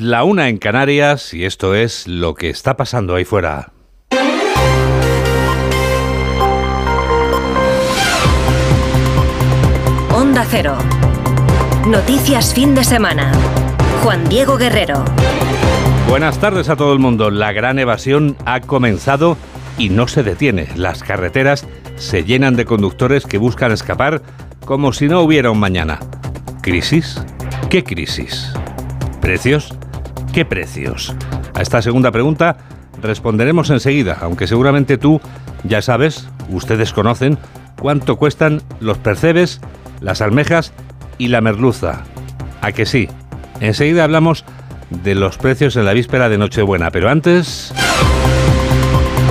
La una en Canarias y esto es lo que está pasando ahí fuera. Onda Cero. Noticias fin de semana. Juan Diego Guerrero. Buenas tardes a todo el mundo. La gran evasión ha comenzado y no se detiene. Las carreteras se llenan de conductores que buscan escapar como si no hubiera un mañana. ¿Crisis? ¿Qué crisis? ¿Precios? ¿Qué precios? A esta segunda pregunta responderemos enseguida, aunque seguramente tú ya sabes, ustedes conocen, cuánto cuestan los percebes, las almejas y la merluza. ¿A que sí? Enseguida hablamos de los precios en la víspera de Nochebuena, pero antes...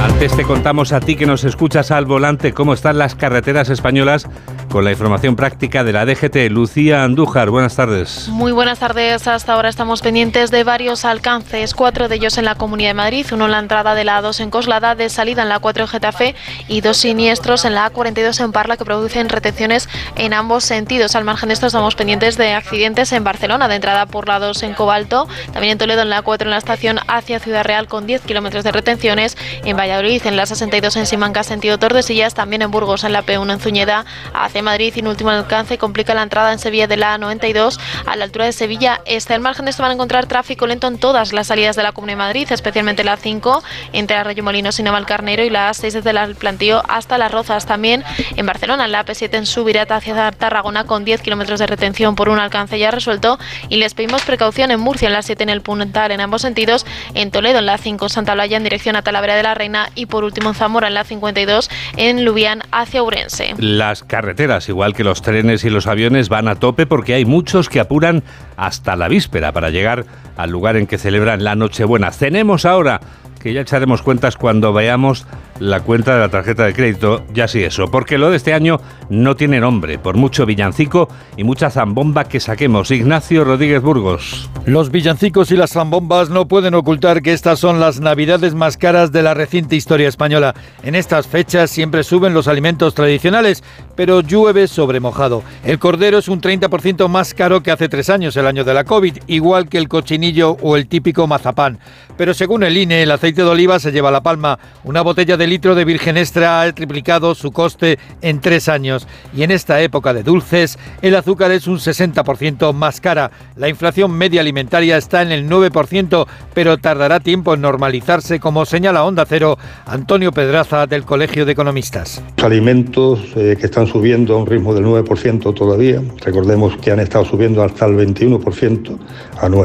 Antes te contamos a ti que nos escuchas al volante cómo están las carreteras españolas con la información práctica de la DGT. Lucía Andújar, buenas tardes. Muy buenas tardes. Hasta ahora estamos pendientes de varios alcances, cuatro de ellos en la Comunidad de Madrid, uno en la entrada de la A2 en Coslada, de salida en la A4 en Getafe y dos siniestros en la A42 en Parla que producen retenciones en ambos sentidos. Al margen de esto estamos pendientes de accidentes en Barcelona, de entrada por la 2 en Cobalto, también en Toledo en la A4 en la estación hacia Ciudad Real con 10 kilómetros de retenciones, en Valladolid en la 62 en Simancas sentido Tordesillas, también en Burgos en la P1 en Zuñeda hacia Madrid y en último alcance complica la entrada en Sevilla de la A92 a la altura de Sevilla. Este al margen de esto van a encontrar tráfico lento en todas las salidas de la Comunidad de Madrid, especialmente la 5 entre Arroyo Molinos y Navalcarnero y la A6 desde el plantío hasta Las Rozas. También en Barcelona, la AP7 en Subirata hacia Tarragona con 10 kilómetros de retención por un alcance ya resuelto y les pedimos precaución en Murcia en la 7 en el Puntal en ambos sentidos, en Toledo en la 5 Santa Blaya en dirección a Talavera de la Reina y por último en Zamora en la 52 en Lubián hacia Urense. Las carreteras, igual que los trenes y los aviones, van a tope porque hay muchos que apuran hasta la víspera para llegar al lugar en que celebran la Nochebuena. Cenemos ahora, que ya echaremos cuentas cuando veamos la cuenta de la tarjeta de crédito, ya sí eso, porque lo de este año no tiene nombre, por mucho villancico y mucha zambomba que saquemos. Ignacio Rodríguez Burgos. Los villancicos y las zambombas no pueden ocultar que estas son las navidades más caras de la reciente historia española. En estas fechas siempre suben los alimentos tradicionales, pero llueve sobre mojado. El cordero es un 30% más caro que hace tres años, el año de la COVID, igual que el cochinillo o el típico mazapán. Pero según el INE, el aceite de oliva se lleva la palma. Una botella de litro de virgen extra ha triplicado su coste en tres años y en esta época de dulces el azúcar es un 60% más cara. La inflación media alimentaria está en el 9%, pero tardará tiempo en normalizarse, como señala Onda Cero Antonio Pedraza del Colegio de Economistas. Alimentos eh, que están subiendo a un ritmo del 9% todavía, recordemos que han estado subiendo hasta el 21%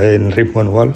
en ritmo anual,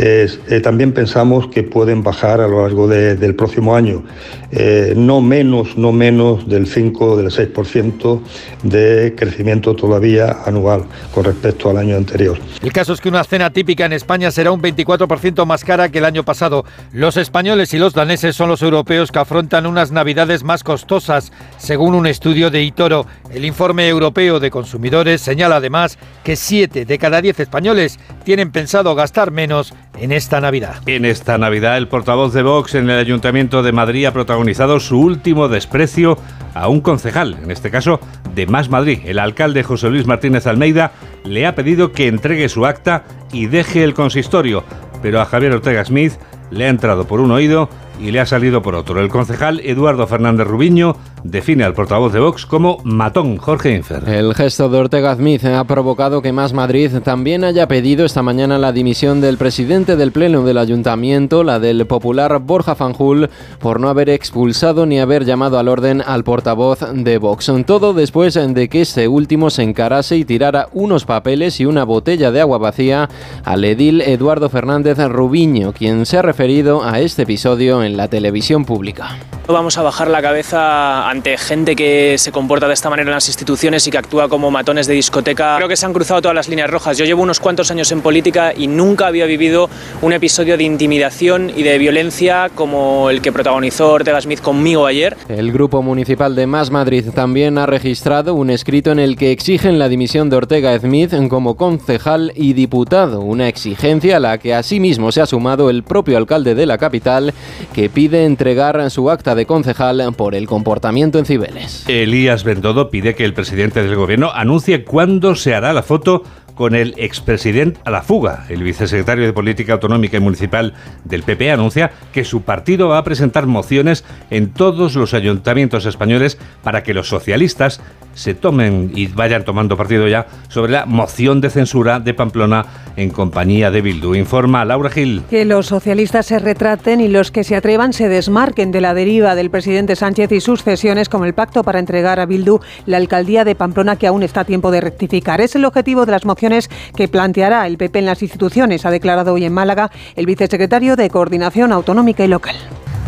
eh, también pensamos que pueden bajar a lo largo del próximo año eh, no menos, no menos del 5 del 6% de crecimiento todavía anual con respecto al año anterior. El caso es que una cena típica en España será un 24% más cara que el año pasado. Los españoles y los daneses son los europeos que afrontan unas navidades más costosas, según un estudio de Itoro. El informe europeo de consumidores señala además que 7 de cada 10 españoles tienen pensado gastar menos en esta Navidad. En esta Navidad el portavoz de Vox en el Ayuntamiento de Madrid ha protagonizado su último desprecio a un concejal, en este caso de Más Madrid. El alcalde José Luis Martínez Almeida le ha pedido que entregue su acta y deje el consistorio, pero a Javier Ortega Smith le ha entrado por un oído y le ha salido por otro. El concejal Eduardo Fernández Rubiño define al portavoz de Vox como matón Jorge Infer. El gesto de Ortega Smith ha provocado que Más Madrid también haya pedido esta mañana la dimisión del presidente del Pleno del Ayuntamiento, la del popular Borja Fanjul, por no haber expulsado ni haber llamado al orden al portavoz de Vox. Todo después de que este último se encarase y tirara unos papeles y una botella de agua vacía al edil Eduardo Fernández Rubiño, quien se ha referido a este episodio en la televisión pública. Vamos a bajar la cabeza ante gente que se comporta de esta manera en las instituciones y que actúa como matones de discoteca. Creo que se han cruzado todas las líneas rojas. Yo llevo unos cuantos años en política y nunca había vivido un episodio de intimidación y de violencia como el que protagonizó Ortega Smith conmigo ayer. El Grupo Municipal de Más Madrid también ha registrado un escrito en el que exigen la dimisión de Ortega Smith como concejal y diputado, una exigencia a la que asimismo se ha sumado el propio alcalde de la capital que pide entregar su acta de concejal por el comportamiento en Cibeles. Elías Bendodo pide que el presidente del gobierno anuncie cuándo se hará la foto con el expresidente a la fuga. El vicesecretario de Política Autonómica y Municipal del PP anuncia que su partido va a presentar mociones en todos los ayuntamientos españoles para que los socialistas se tomen y vayan tomando partido ya sobre la moción de censura de Pamplona en compañía de Bildu. Informa Laura Gil. Que los socialistas se retraten y los que se atrevan se desmarquen de la deriva del presidente Sánchez y sus cesiones como el pacto para entregar a Bildu la alcaldía de Pamplona que aún está a tiempo de rectificar. Es el objetivo de las mociones que planteará el PP en las instituciones, ha declarado hoy en Málaga el vicesecretario de Coordinación Autonómica y Local.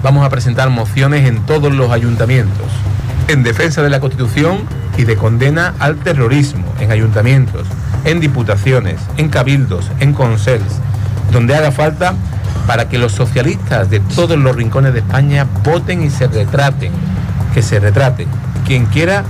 Vamos a presentar mociones en todos los ayuntamientos en defensa de la Constitución y de condena al terrorismo en ayuntamientos, en diputaciones, en cabildos, en consels, donde haga falta para que los socialistas de todos los rincones de España voten y se retraten, que se retraten. Quien quiera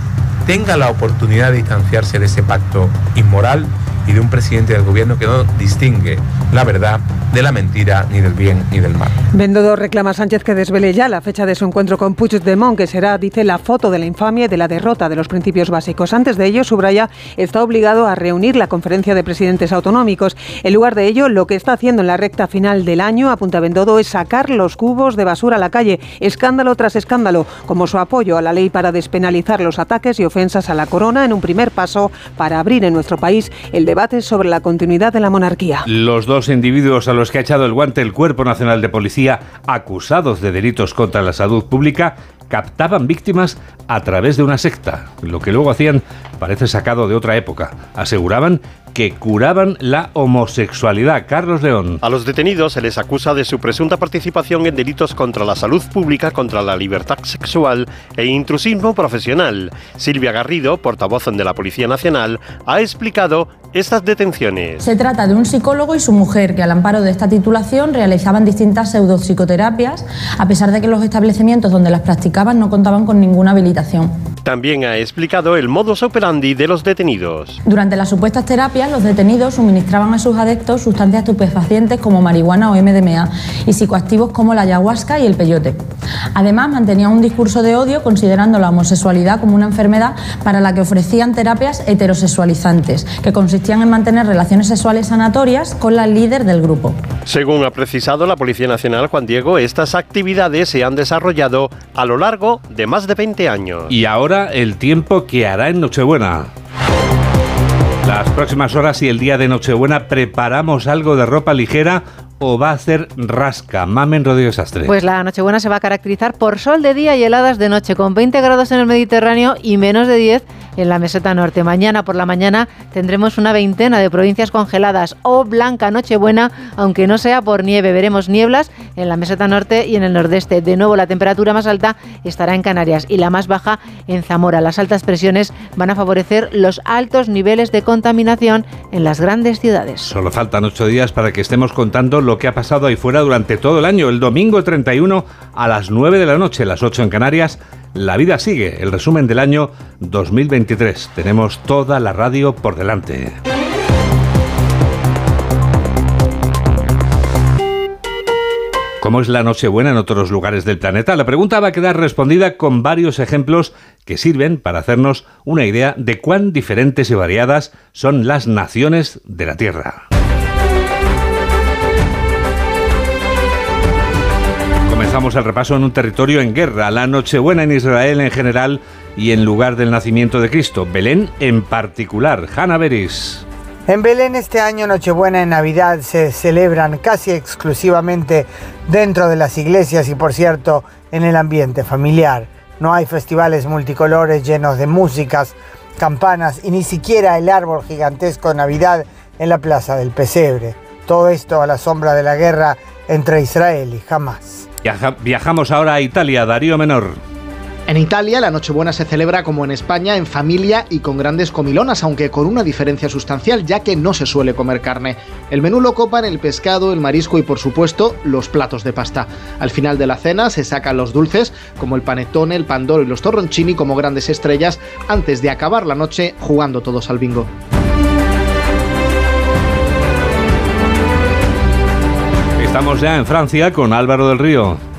tenga la oportunidad de distanciarse de ese pacto inmoral y de un presidente del gobierno que no distingue la verdad de la mentira, ni del bien ni del mal. Bendodo reclama a Sánchez que desvele ya la fecha de su encuentro con Puigdemont, que será, dice, la foto de la infamia y de la derrota de los principios básicos. Antes de ello, subraya, está obligado a reunir la conferencia de presidentes autonómicos. En lugar de ello, lo que está haciendo en la recta final del año, apunta Bendodo, es sacar los cubos de basura a la calle, escándalo tras escándalo, como su apoyo a la ley para despenalizar los ataques y ofensas a la corona en un primer paso para abrir en nuestro país el debate sobre la continuidad de la monarquía. Los dos individuos a los que ha echado el guante el Cuerpo Nacional de Policía acusados de delitos contra la salud pública captaban víctimas a través de una secta. Lo que luego hacían parece sacado de otra época. Aseguraban que curaban la homosexualidad. Carlos León. A los detenidos se les acusa de su presunta participación en delitos contra la salud pública, contra la libertad sexual e intrusismo profesional. Silvia Garrido, portavoz de la Policía Nacional, ha explicado estas detenciones. Se trata de un psicólogo y su mujer que al amparo de esta titulación realizaban distintas pseudopsicoterapias, a pesar de que los establecimientos donde las practicaban no contaban con ninguna habilitación. También ha explicado el modus operandi de los detenidos. Durante las supuestas terapias, los detenidos suministraban a sus adeptos sustancias estupefacientes como marihuana o MDMA y psicoactivos como la ayahuasca y el peyote. Además, mantenían un discurso de odio considerando la homosexualidad como una enfermedad para la que ofrecían terapias heterosexualizantes, que consistían en mantener relaciones sexuales sanatorias con la líder del grupo. Según ha precisado la Policía Nacional, Juan Diego, estas actividades se han desarrollado a lo largo de más de 20 años. Y ahora el tiempo que hará en Nochebuena. Las próximas horas y el día de Nochebuena preparamos algo de ropa ligera o va a hacer rasca? Mamen Rodríguez Astre. Pues la Nochebuena se va a caracterizar por sol de día y heladas de noche, con 20 grados en el Mediterráneo y menos de 10 en la meseta norte. Mañana por la mañana tendremos una veintena de provincias congeladas o blanca Nochebuena, aunque no sea por nieve. Veremos nieblas en la meseta norte y en el nordeste. De nuevo, la temperatura más alta estará en Canarias y la más baja en Zamora. Las altas presiones van a favorecer los altos niveles de contaminación en las grandes ciudades. Solo faltan ocho días para que estemos contando lo que ha pasado ahí fuera durante todo el año. El domingo 31 a las 9 de la noche, las 8 en Canarias. La vida sigue, el resumen del año 2023. Tenemos toda la radio por delante. ¿Cómo es la Nochebuena en otros lugares del planeta? La pregunta va a quedar respondida con varios ejemplos que sirven para hacernos una idea de cuán diferentes y variadas son las naciones de la Tierra. Comenzamos el repaso en un territorio en guerra, la Nochebuena en Israel en general y en lugar del nacimiento de Cristo, Belén en particular. Hanna Beris. En Belén este año Nochebuena y Navidad se celebran casi exclusivamente dentro de las iglesias y por cierto en el ambiente familiar. No hay festivales multicolores llenos de músicas, campanas y ni siquiera el árbol gigantesco de Navidad en la plaza del pesebre. Todo esto a la sombra de la guerra entre Israel y Hamas. Viajamos ahora a Italia, Darío Menor. En Italia la Nochebuena se celebra como en España, en familia y con grandes comilonas, aunque con una diferencia sustancial, ya que no se suele comer carne. El menú lo copan el pescado, el marisco y por supuesto los platos de pasta. Al final de la cena se sacan los dulces, como el panetone, el pandoro y los torroncini como grandes estrellas, antes de acabar la noche jugando todos al bingo. Estamos ya en Francia con Álvaro del Río.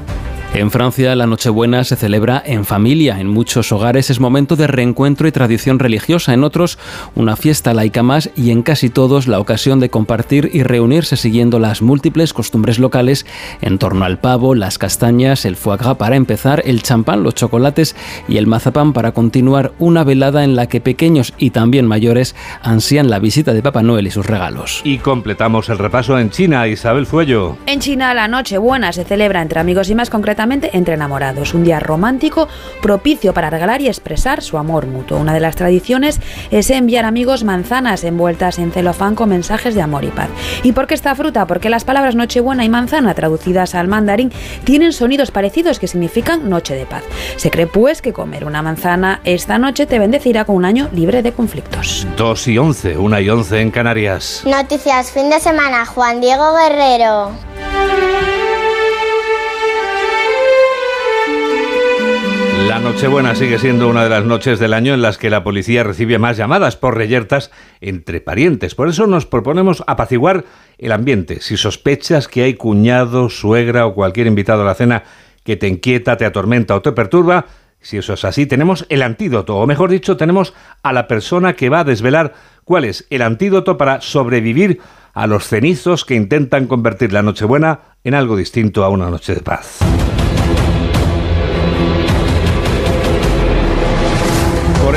En Francia, la Nochebuena se celebra en familia. En muchos hogares es momento de reencuentro y tradición religiosa. En otros, una fiesta laica más y en casi todos la ocasión de compartir y reunirse siguiendo las múltiples costumbres locales en torno al pavo, las castañas, el foie gras para empezar, el champán, los chocolates y el mazapán para continuar una velada en la que pequeños y también mayores ansían la visita de Papá Noel y sus regalos. Y completamos el repaso en China, Isabel Fuello. En China, la Nochebuena se celebra entre amigos y más concretamente entre enamorados, un día romántico propicio para regalar y expresar su amor mutuo. Una de las tradiciones es enviar amigos manzanas envueltas en celofán con mensajes de amor y paz. ¿Y por qué esta fruta? Porque las palabras Nochebuena y manzana traducidas al mandarín tienen sonidos parecidos que significan noche de paz. Se cree pues que comer una manzana esta noche te bendecirá con un año libre de conflictos. 2 y 11, 1 y 11 en Canarias. Noticias fin de semana, Juan Diego Guerrero. La Nochebuena sigue siendo una de las noches del año en las que la policía recibe más llamadas por reyertas entre parientes. Por eso nos proponemos apaciguar el ambiente. Si sospechas que hay cuñado, suegra o cualquier invitado a la cena que te inquieta, te atormenta o te perturba, si eso es así, tenemos el antídoto, o mejor dicho, tenemos a la persona que va a desvelar cuál es el antídoto para sobrevivir a los cenizos que intentan convertir la Nochebuena en algo distinto a una noche de paz.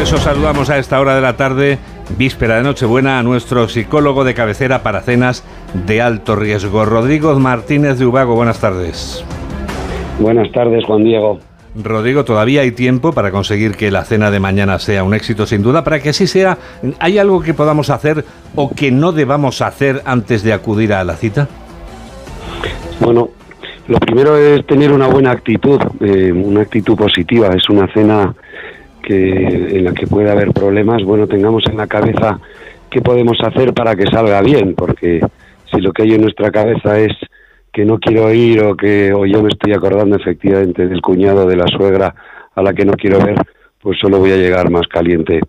Eso saludamos a esta hora de la tarde, víspera de Nochebuena, a nuestro psicólogo de cabecera para cenas de alto riesgo, Rodrigo Martínez de Ubago. Buenas tardes. Buenas tardes, Juan Diego. Rodrigo, todavía hay tiempo para conseguir que la cena de mañana sea un éxito, sin duda. Para que así sea, ¿hay algo que podamos hacer o que no debamos hacer antes de acudir a la cita? Bueno, lo primero es tener una buena actitud, eh, una actitud positiva. Es una cena que en la que pueda haber problemas, bueno, tengamos en la cabeza qué podemos hacer para que salga bien, porque si lo que hay en nuestra cabeza es que no quiero ir o que o yo me estoy acordando efectivamente del cuñado de la suegra a la que no quiero ver, pues solo voy a llegar más caliente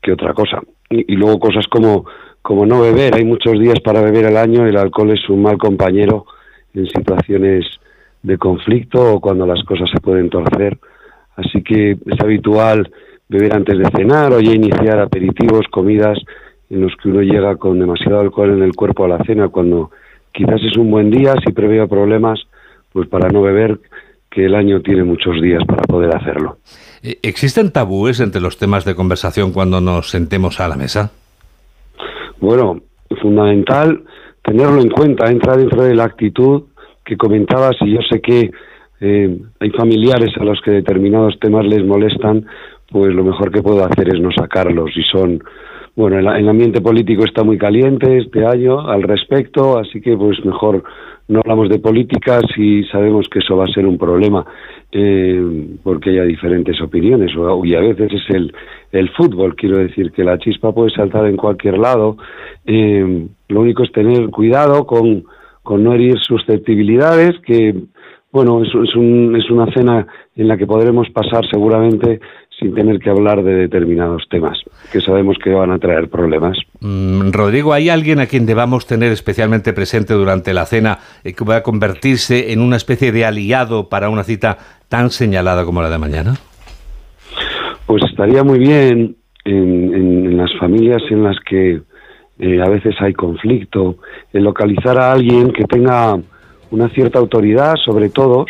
que otra cosa. Y, luego cosas como como no beber, hay muchos días para beber al año, el alcohol es un mal compañero en situaciones de conflicto o cuando las cosas se pueden torcer Así que es habitual beber antes de cenar o ya iniciar aperitivos, comidas en los que uno llega con demasiado alcohol en el cuerpo a la cena cuando quizás es un buen día, si preveo problemas, pues para no beber, que el año tiene muchos días para poder hacerlo. Eh, ¿Existen tabúes entre los temas de conversación cuando nos sentemos a la mesa? Bueno, es fundamental tenerlo en cuenta, entra dentro de la actitud que comentabas y yo sé que eh, hay familiares a los que determinados temas les molestan, pues lo mejor que puedo hacer es no sacarlos. Y son, bueno, el, ambiente político está muy caliente este año al respecto, así que pues mejor no hablamos de política si sabemos que eso va a ser un problema, eh, porque haya diferentes opiniones, y a veces es el, el fútbol, quiero decir que la chispa puede saltar en cualquier lado, eh, lo único es tener cuidado con, con no herir susceptibilidades, que bueno, es, es, un, es una cena en la que podremos pasar seguramente sin tener que hablar de determinados temas que sabemos que van a traer problemas. Mm, Rodrigo, ¿hay alguien a quien debamos tener especialmente presente durante la cena y que va a convertirse en una especie de aliado para una cita tan señalada como la de mañana? Pues estaría muy bien en, en, las familias en las que eh, a veces hay conflicto, en localizar a alguien que tenga una cierta autoridad sobre todos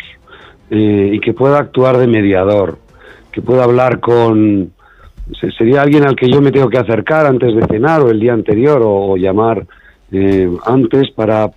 eh, y que pueda actuar de mediador, que pueda hablar con... Sería alguien al que yo me tengo que acercar antes de cenar o el día anterior o, llamar eh, antes para,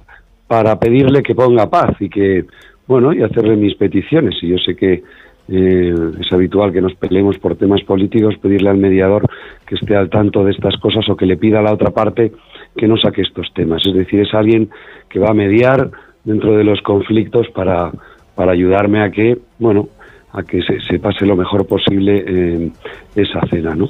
para pedirle que ponga paz y que, bueno, y hacerle mis peticiones. Y yo sé que eh, es habitual que nos peleemos por temas políticos, pedirle al mediador que esté al tanto de estas cosas o que le pida a la otra parte que no saque estos temas. Es decir, es alguien que va a mediar dentro de los conflictos para, para ayudarme a que, bueno, a que se, se pase lo mejor posible en esa cena, ¿no?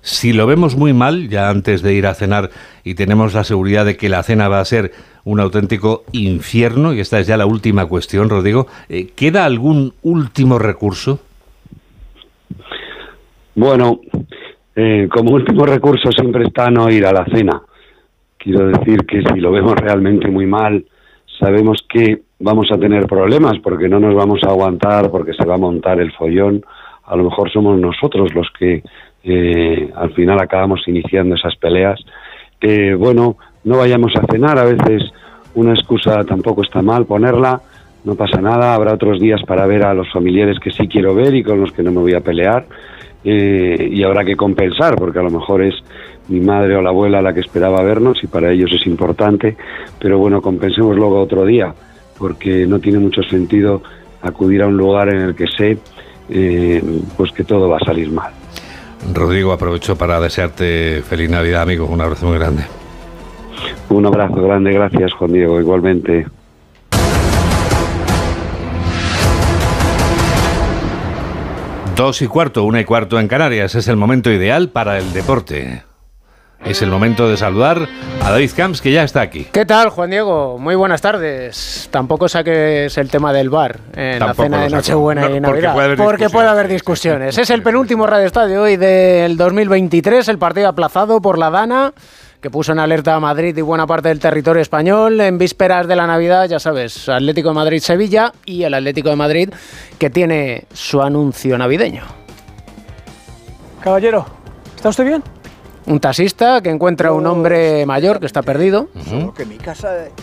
Si lo vemos muy mal, ya antes de ir a cenar, y tenemos la seguridad de que la cena va a ser un auténtico infierno, y esta es ya la última cuestión, Rodrigo, eh, ¿queda algún último recurso? Bueno, eh, como último recurso siempre está no ir a la cena. Quiero decir que si lo vemos realmente muy mal, sabemos que vamos a tener problemas porque no nos vamos a aguantar, porque se va a montar el follón. A lo mejor somos nosotros los que eh, al final acabamos iniciando esas peleas. Eh, bueno, no vayamos a cenar, a veces una excusa tampoco está mal ponerla, no pasa nada, habrá otros días para ver a los familiares que sí quiero ver y con los que no me voy a pelear. Eh, y habrá que compensar, porque a lo mejor es mi madre o la abuela la que esperaba vernos y para ellos es importante, pero bueno, compensemos luego otro día porque no tiene mucho sentido acudir a un lugar en el que sé eh, pues que todo va a salir mal. Rodrigo, aprovecho para desearte feliz Navidad, amigo. Un abrazo muy grande. Un abrazo grande, gracias Juan Diego, igualmente. Dos y cuarto, una y cuarto en Canarias. Es el momento ideal para el deporte. Es el momento de saludar a David Camps, que ya está aquí. ¿Qué tal, Juan Diego? Muy buenas tardes. Tampoco saques el tema del bar en la cena de Nochebuena y Navidad. Porque puede haber discusiones. es el penúltimo Radio Estadio hoy del 2023, el partido aplazado por la Dana que puso en alerta a Madrid y buena parte del territorio español en vísperas de la Navidad, ya sabes, Atlético de Madrid-Sevilla y el Atlético de Madrid que tiene su anuncio navideño. Caballero, ¿está usted bien? Un taxista que encuentra a un hombre mayor que está perdido.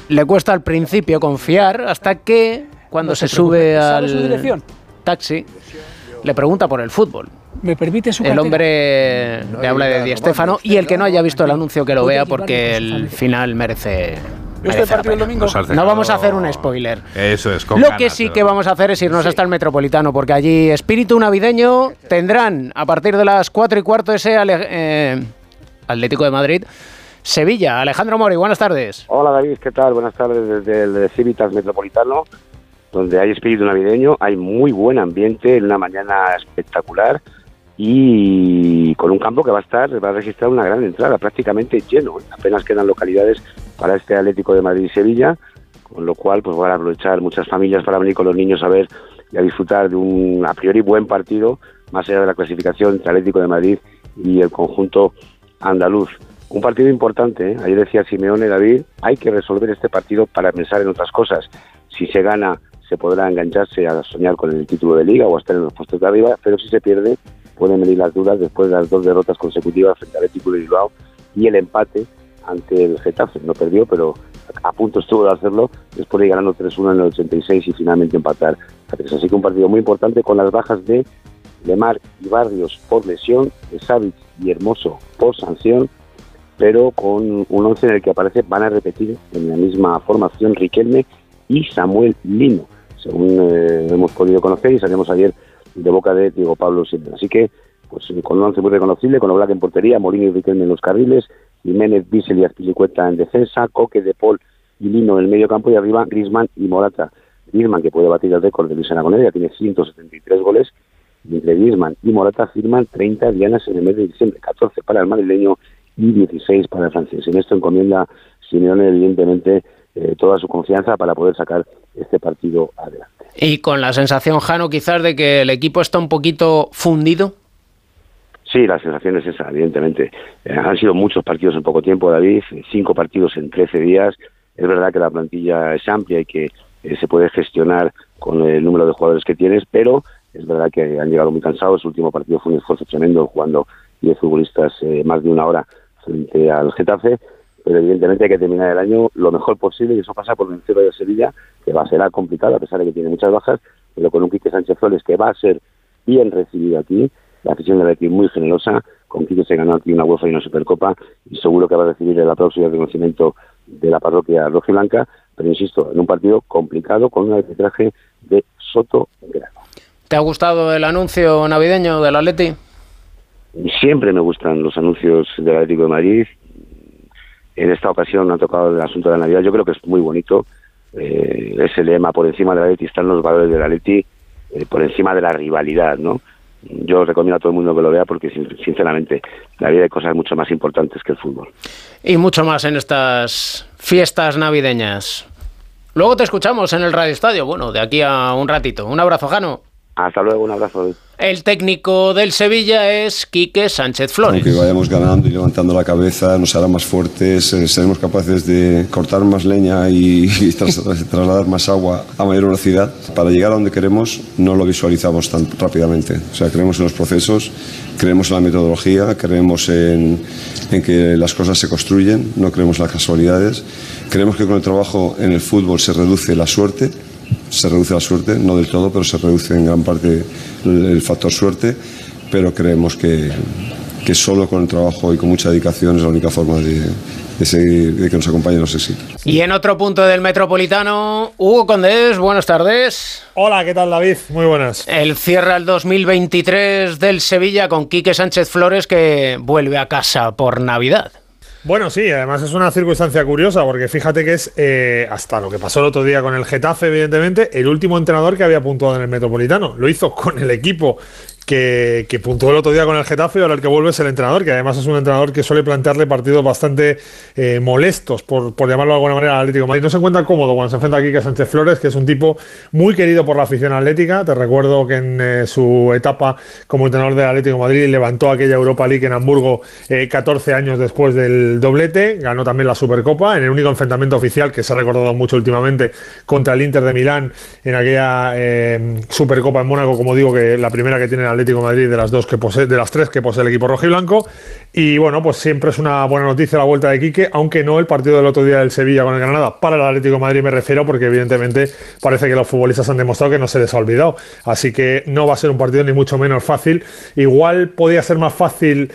Le cuesta al principio confiar hasta que cuando se, sube al taxi le pregunta por el fútbol. ¿Me permite su El hombre le habla de Di Stéfano y el que no haya visto el anuncio que lo vea porque el final merece no vamos a hacer un spoiler. Eso es. Lo que sí que vamos a hacer es irnos hasta el Metropolitano, porque allí espíritu navideño tendrán a partir de las 4 y cuarto ese eh, Atlético de Madrid. Sevilla, Alejandro Mori, buenas tardes. Hola David, ¿qué tal? Buenas tardes desde el Civitas Metropolitano, donde hay espíritu navideño, hay muy buen ambiente, en una mañana espectacular y con un campo que va a estar, va a registrar una gran entrada, prácticamente lleno. Apenas quedan localidades para este Atlético de Madrid y Sevilla, con lo cual pues van a aprovechar muchas familias para venir con los niños a ver y a disfrutar de un a priori buen partido, más allá de la clasificación entre Atlético de Madrid y el conjunto andaluz. Un partido importante, ¿eh? ayer decía Simeone David, hay que resolver este partido para pensar en otras cosas. Si se gana, se podrá engancharse a soñar con el título de liga o a estar en los puestos de arriba, pero si se pierde, pueden venir las dudas después de las dos derrotas consecutivas frente al Atlético de Bilbao y el empate ante el Getafe. No perdió, pero a punto estuvo de hacerlo, después de ir ganando 3-1 en el 86 y finalmente empatar a 3. Así que un partido muy importante con las bajas de Lemar y Barrios por lesión, Savic y Hermoso por sanción, pero con un once en el que aparece, van a repetir en la misma formación Riquelme y Samuel Lino, según eh, hemos podido conocer y salimos ayer de boca de Diego Pablo Silva. Así que, pues con un once muy reconocible, con Oblak en portería, Molino y Riquelme en los carriles, Jiménez, Bissell y Azpilicueta en defensa, Coque, De Paul y Lino en el medio campo y arriba Grisman y Morata. Grisman, que puede batir el récord de Luis Aragonés, ya tiene 173 goles, entre Griezmann y Morata firman 30 dianas en el mes de diciembre, 14 para el madrileño y 16 para el francés. En esto encomienda Simeone evidentemente eh, toda su confianza para poder sacar este partido adelante. Y con la sensación, Jano, quizás de que el equipo está un poquito fundido. Sí, la sensación es esa, evidentemente. Eh, han sido muchos partidos en poco tiempo, David, cinco partidos en 13 días. Es verdad que la plantilla es amplia y que eh, se puede gestionar con el número de jugadores que tienes, pero es verdad que han llegado muy cansados. El último partido fue un esfuerzo tremendo jugando 10 futbolistas eh, más de una hora frente al Getafe. Pero evidentemente hay que terminar el año lo mejor posible y eso pasa por vencer de Sevilla, que va a ser complicado a pesar de que tiene muchas bajas, pero con un Quique Sánchez Flores que va a ser bien recibido aquí. La afición de Betis muy generosa. Con Quique se ganó aquí una UEFA y una Supercopa y seguro que va a recibir el aplauso y el reconocimiento de la parroquia rojiblanca. Pero insisto, en un partido complicado con un arbitraje de Soto Grano. ¿Te ha gustado el anuncio navideño del Atleti? Siempre me gustan los anuncios del Atlético de Madrid. En esta ocasión ha tocado el asunto de la Navidad. Yo creo que es muy bonito. Eh, ese lema, por encima del Atleti están los valores del Atleti, eh, por encima de la rivalidad, ¿no? Yo recomiendo a todo el mundo que lo vea porque, sinceramente, la vida hay cosas mucho más importantes que el fútbol. Y mucho más en estas fiestas navideñas. Luego te escuchamos en el Radio Estadio, bueno, de aquí a un ratito. Un abrazo, Jano. Hasta luego, un abrazo. El técnico del Sevilla es Quique Sánchez Flores. Aunque vayamos ganando y levantando la cabeza, nos hará más fuertes, eh, seremos capaces de cortar más leña y, trasladar más agua a mayor velocidad. Para llegar a donde queremos no lo visualizamos tan rápidamente. O sea, creemos en los procesos, creemos en la metodología, creemos en, en que las cosas se construyen, no creemos en las casualidades. Creemos que con el trabajo en el fútbol se reduce la suerte se reduce la suerte, no del todo, pero se reduce en gran parte el, factor suerte, pero creemos que, que, solo con el trabajo y con mucha dedicación es la única forma de, de, seguir, de que nos acompañen los éxitos. Y en otro punto del Metropolitano, Hugo Condés, buenas tardes. Hola, ¿qué tal David? Muy buenas. El cierra el 2023 del Sevilla con Quique Sánchez Flores que vuelve a casa por Navidad. Bueno, sí, además es una circunstancia curiosa porque fíjate que es, eh, hasta lo que pasó el otro día con el Getafe, evidentemente, el último entrenador que había puntuado en el Metropolitano. Lo hizo con el equipo que, que, puntuó el otro día con el Getafe y ahora el que vuelve es el entrenador, que además es un entrenador que suele plantearle partidos bastante eh, molestos, por, por, llamarlo de alguna manera, al Atlético Madrid. No se encuentra cómodo cuando se enfrenta aquí a Sánchez Flores, que es un tipo muy querido por la afición atlética. Te recuerdo que en eh, su etapa como entrenador del Atlético Madrid levantó aquella Europa League en Hamburgo 14 eh, años después del doblete, ganó también la Supercopa en el único enfrentamiento oficial que se ha recordado mucho últimamente contra el Inter de Milán en aquella Supercopa en Mónaco, como digo, que la primera que tiene el Atlético Madrid de las dos que posee, de las tres que posee el equipo rojo y blanco. Y bueno, pues siempre es una buena noticia la vuelta de Quique, aunque no el partido del otro día del Sevilla con el Granada. Para el Atlético Madrid me refiero, porque evidentemente parece que los futbolistas han demostrado que no se les ha olvidado. Así que no va a ser un partido ni mucho menos fácil. Igual podía ser más fácil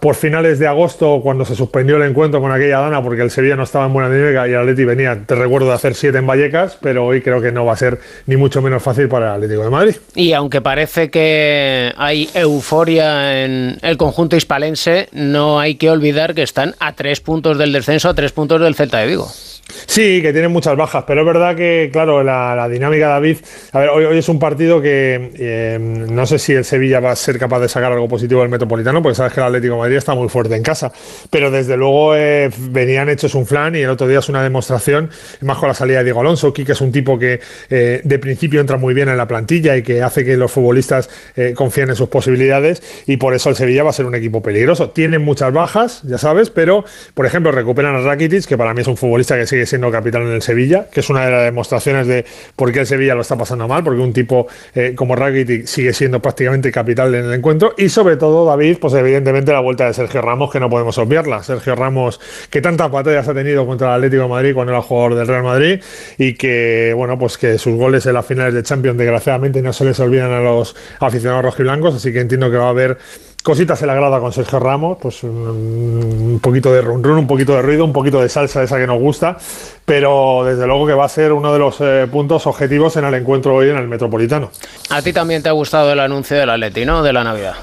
por finales de agosto, cuando se suspendió el encuentro con aquella dana, porque el Sevilla no estaba en buena dinámica y el Atleti venía, te recuerdo, de hacer siete en Vallecas, pero hoy creo que no va a ser ni mucho menos fácil para el Atlético de Madrid. Y aunque parece que hay euforia en el conjunto hispalense, no hay que olvidar que están a tres puntos del descenso, a tres puntos del Celta de Vigo. Sí, que tienen muchas bajas, pero es verdad que, claro, la, dinámica David. A ver, hoy, es un partido que eh, no sé si el Sevilla va a ser capaz de sacar algo positivo del Metropolitano, porque sabes que el Atlético Madrid está muy fuerte en casa. Pero desde luego eh, venían hechos un flan y el otro día es una demostración, más con la salida de Diego Alonso. que es un tipo que eh, de principio entra muy bien en la plantilla y que hace que los futbolistas confíen en sus posibilidades y por eso el Sevilla va a ser un equipo peligroso. Tienen muchas bajas, ya sabes, pero por ejemplo recuperan a Rakitic, que para mí es un futbolista que sigue siendo capitán en el Sevilla, que es una de las demostraciones de por qué el Sevilla lo está pasando mal, porque un tipo eh, como Rakitic sigue siendo prácticamente capital en el encuentro y sobre todo David, pues evidentemente la vuelta de Sergio Ramos que no podemos obviarla. Sergio Ramos que tantas batallas ha tenido contra el Atlético de Madrid cuando era jugador del Real Madrid y que bueno, pues que sus goles en las finales de Champions desgraciadamente no se les olvidan a los aficionados rojiblancos, así que entiendo que va a haber cositas se le agrada con Sergio Ramos, pues un, poquito de run run, un poquito de ruido, un poquito de salsa esa que nos gusta, pero desde luego que va a ser uno de los eh, puntos objetivos en el encuentro hoy en el Metropolitano. A ti también te ha gustado el anuncio del Atleti, ¿no? De la Navidad.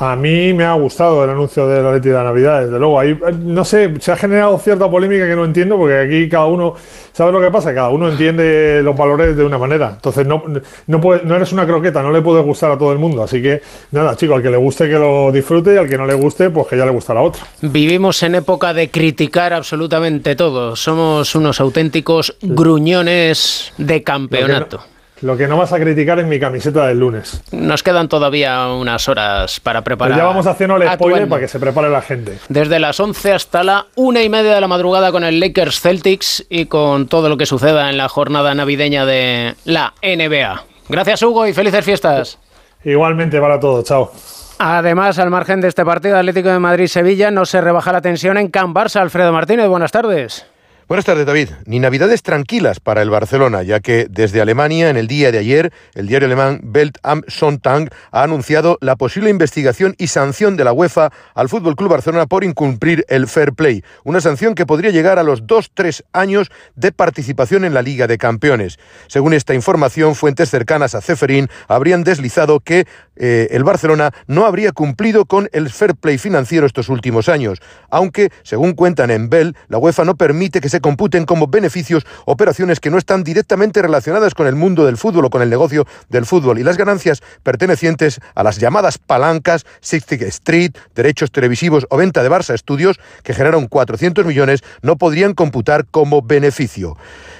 A mí me ha gustado el anuncio de la Leti de Navidad, desde luego. Ahí, eh, no sé, se ha generado cierta polémica que no entiendo, porque aquí cada uno, ¿sabes lo que pasa? Cada uno entiende los valores de una manera. Entonces, no, no, no eres una croqueta, no le puede gustar a todo el mundo. Así que, nada, chicos, al que le guste que lo disfrute y al que no le guste, pues que ya le gusta la otra. Vivimos en época de criticar absolutamente todo. Somos unos auténticos gruñones de campeonato. Lo que no vas a criticar es mi camiseta del lunes. Nos quedan todavía unas horas para preparar. Pues ya vamos haciendo el spoiler para que se prepare la gente. Desde las 11 hasta la una y media de la madrugada con el Lakers Celtics y con todo lo que suceda en la jornada navideña de la NBA. Gracias, Hugo, y felices fiestas. Igualmente para todos. Chao. Además, al margen de este partido Atlético de Madrid-Sevilla, no se rebaja la tensión en Can Barça. Alfredo Martínez, buenas tardes. Buenas tardes, David. Ni navidades tranquilas para el Barcelona, ya que desde Alemania, en el día de ayer, el diario alemán Welt am Sonntag ha anunciado la posible investigación y sanción de la UEFA al Fútbol Club Barcelona por incumplir el fair play, una sanción que podría llegar a los dos tres años de participación en la Liga de Campeones. Según esta información, fuentes cercanas a Ceferín habrían deslizado que eh, el Barcelona no habría cumplido con el fair play financiero estos últimos años, aunque, según cuentan en Bell, la UEFA no permite que se computen como beneficios operaciones que no están directamente relacionadas con el mundo del fútbol o con el negocio del fútbol y las ganancias pertenecientes a las llamadas palancas, Sixty Street, derechos televisivos o venta de Barça Estudios, que generaron 400 millones, no podrían computar como beneficio.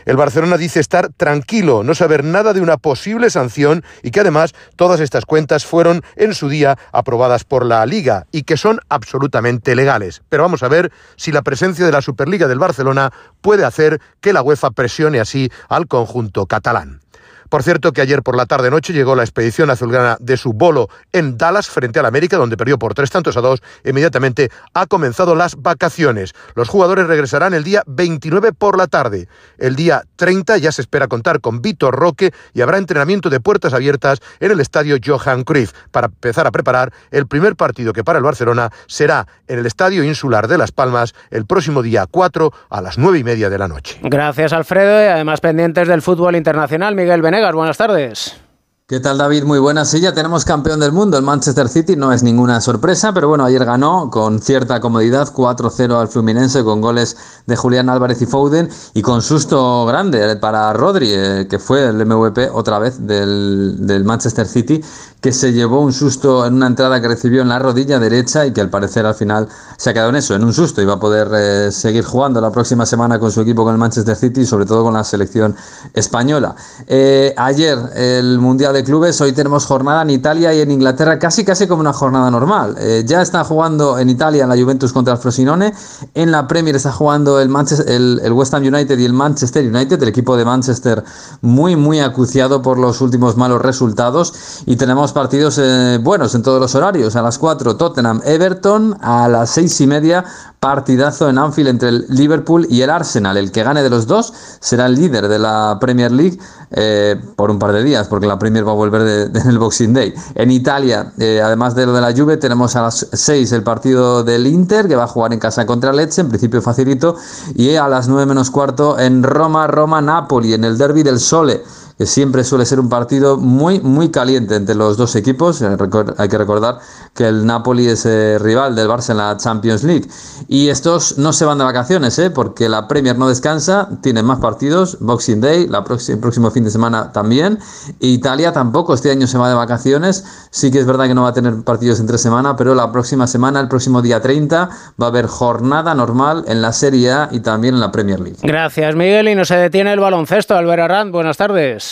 El Barcelona dice estar tranquilo, no saber nada de una posible sanción y que además todas estas cuentas fueron en su día aprobadas por la Liga y que son absolutamente legales. Pero vamos a ver si la presencia de la Superliga del Barcelona puede hacer que la UEFA presione así al conjunto catalán. Por cierto que ayer por la tarde-noche llegó la expedición azulgrana de su bolo en Dallas frente al América, donde perdió por tres tantos a dos. Inmediatamente ha comenzado las vacaciones. Los jugadores regresarán el día 29 por la tarde. El día 30 ya se espera contar con Vitor Roque y habrá entrenamiento de puertas abiertas en el estadio Johan Cruyff para empezar a preparar el primer partido que para el Barcelona será en el estadio insular de Las Palmas el próximo día 4 a las 9 y media de la noche. Gracias, Alfredo. Y además pendientes del fútbol internacional, Miguel Benet buenas tardes. ¿Qué tal David? Muy buenas. Sí, ya tenemos campeón del mundo. El Manchester City no es ninguna sorpresa, pero bueno, ayer ganó con cierta comodidad 4-0 al Fluminense con goles de Julián Álvarez y Foden y con susto grande para Rodri, eh, que fue el MVP otra vez del, Manchester City, que se llevó un susto en una entrada que recibió en la rodilla derecha y que al parecer al final se ha quedado en eso, en un susto y va a poder eh, seguir jugando la próxima semana con su equipo con el Manchester City y sobre todo con la selección española. Eh, ayer el Mundial de Clubes, hoy tenemos jornada en Italia y en Inglaterra casi casi como una jornada normal. Eh, ya está jugando en Italia la Juventus contra el Frosinone, en la Premier está jugando el, Manchester, el, West Ham United y el Manchester United, el equipo de Manchester muy muy acuciado por los últimos malos resultados y tenemos partidos eh, buenos en todos los horarios. A las 4 Tottenham Everton, a las 6 y media partidazo en Anfield entre el Liverpool y el Arsenal. El que gane de los dos será el líder de la Premier League eh, por un par de días, porque la Premier va a volver en el Boxing Day. En Italia, eh, además de lo de la Juve, tenemos a las 6 el partido del Inter, que va a jugar en casa contra Lecce, en principio facilito, y a las 9 menos cuarto en Roma, Roma-Napoli, en el Derby del Sole siempre suele ser un partido muy, muy caliente entre los dos equipos. Eh, hay que recordar que el Napoli es eh, rival del Barça en la Champions League. Y estos no se van de vacaciones, ¿eh? porque la Premier no descansa, tienen más partidos, Boxing Day, el próximo fin de semana también. Italia tampoco este año se va de vacaciones, sí que es verdad que no va a tener partidos entre semana, pero la próxima semana, el próximo día 30, va a haber jornada normal en la Serie A y también en la Premier League. Gracias Miguel y no se detiene el baloncesto. Albert Arand, buenas tardes.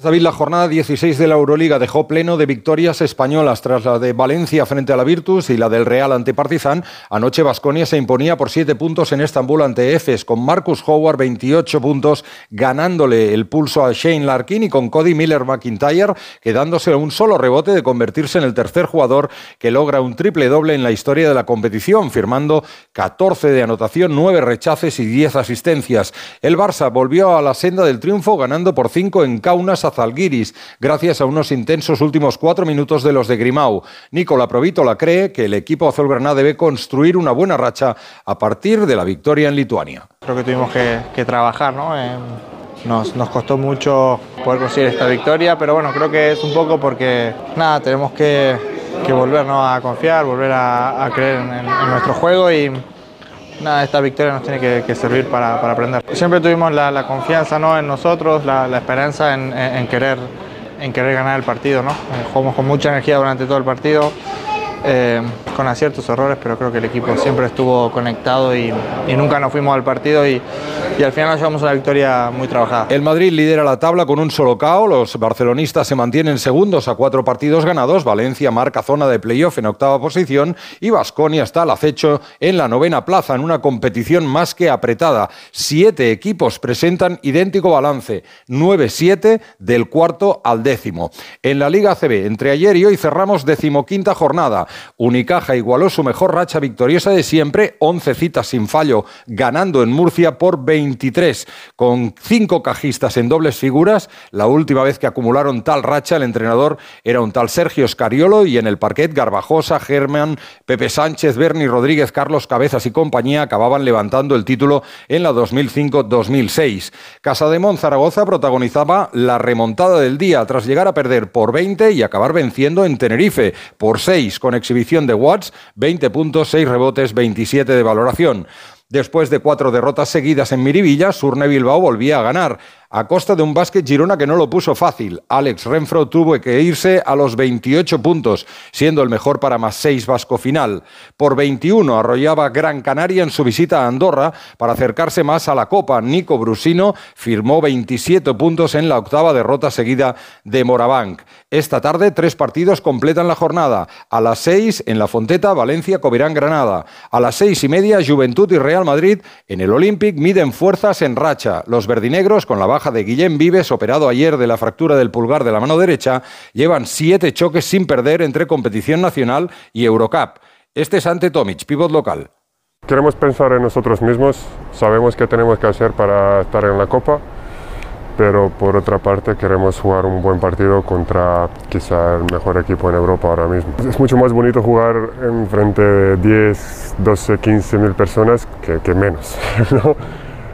David, la jornada 16 de la Euroliga dejó pleno de victorias españolas tras la de Valencia frente a la Virtus y la del Real ante Partizan. Anoche Vasconia se imponía por 7 puntos en Estambul ante Efes, con Marcus Howard 28 puntos, ganándole el pulso a Shane Larkin y con Cody Miller McIntyre, quedándose un solo rebote de convertirse en el tercer jugador que logra un triple doble en la historia de la competición, firmando 14 de anotación, 9 rechaces y 10 asistencias. El Barça volvió a la senda del triunfo ganando por 5 en Kaunas Zalgiris, gracias a unos intensos últimos cuatro minutos de los de Grimau. Nicola Provítola cree que el equipo azulgrana debe construir una buena racha a partir de la victoria en Lituania. Creo que tuvimos que, trabajar, ¿no? nos, costó mucho poder conseguir esta victoria, pero bueno, creo que es un poco porque, nada, tenemos que, volver a confiar, volver a, creer en, nuestro juego y nada, esta victoria nos tiene que, servir para, aprender. Siempre tuvimos la, confianza ¿no? en nosotros, la, esperanza en, querer, en querer ganar el partido. ¿no? Eh, jugamos con mucha energía durante todo el partido. Eh, con aciertos, errores, pero creo que el equipo siempre estuvo conectado y, nunca nos fuimos al partido y, al final nos llevamos una victoria muy trabajada. El Madrid lidera la tabla con un solo KO, los barcelonistas se mantienen segundos a cuatro partidos ganados, Valencia marca zona de playoff en octava posición y Vasconia está al acecho en la novena plaza en una competición más que apretada. Siete equipos presentan idéntico balance, 9-7 del cuarto al décimo. En la Liga CB, entre ayer y hoy cerramos decimoquinta jornada. Unicaja igualó su mejor racha victoriosa de siempre, 11 citas sin fallo, ganando en Murcia por 23, con cinco cajistas en dobles figuras. La última vez que acumularon tal racha, el entrenador era un tal Sergio Scariolo y en el parquet Garbajosa, Germán, Pepe Sánchez, Berni Rodríguez, Carlos Cabezas y compañía acababan levantando el título en la 2005-2006. Casa de Zaragoza protagonizaba la remontada del día tras llegar a perder por 20 y acabar venciendo en Tenerife por 6 con exhibición de Watts, 20 puntos, 6 rebotes, 27 de valoración. Después de cuatro derrotas seguidas en Miribilla, Surne Bilbao volvía a ganar. A costa de un básquet Girona que no lo puso fácil. Alex Renfro tuvo que irse a los 28 puntos, siendo el mejor para más 6 vasco final. Por 21 arrollaba Gran Canaria en su visita a Andorra para acercarse más a la Copa. Nico Brusino firmó 27 puntos en la octava derrota seguida de Morabanc. Esta tarde tres partidos completan la jornada. A las 6 en la Fonteta, Valencia, Covirán, Granada. A las seis y media, Juventud y Real Madrid en el Olympic miden fuerzas en racha. Los verdinegros, con la de Guillem Vives, operado ayer de la fractura del pulgar de la mano derecha, llevan siete choques sin perder entre competición nacional y Eurocup. Este es ante Tomic, pivot local. Queremos pensar en nosotros mismos, sabemos qué tenemos que hacer para estar en la Copa, pero por otra parte queremos jugar un buen partido contra quizá el mejor equipo en Europa ahora mismo. Es mucho más bonito jugar en frente de 10, 12, 15 mil personas que, que menos. ¿no?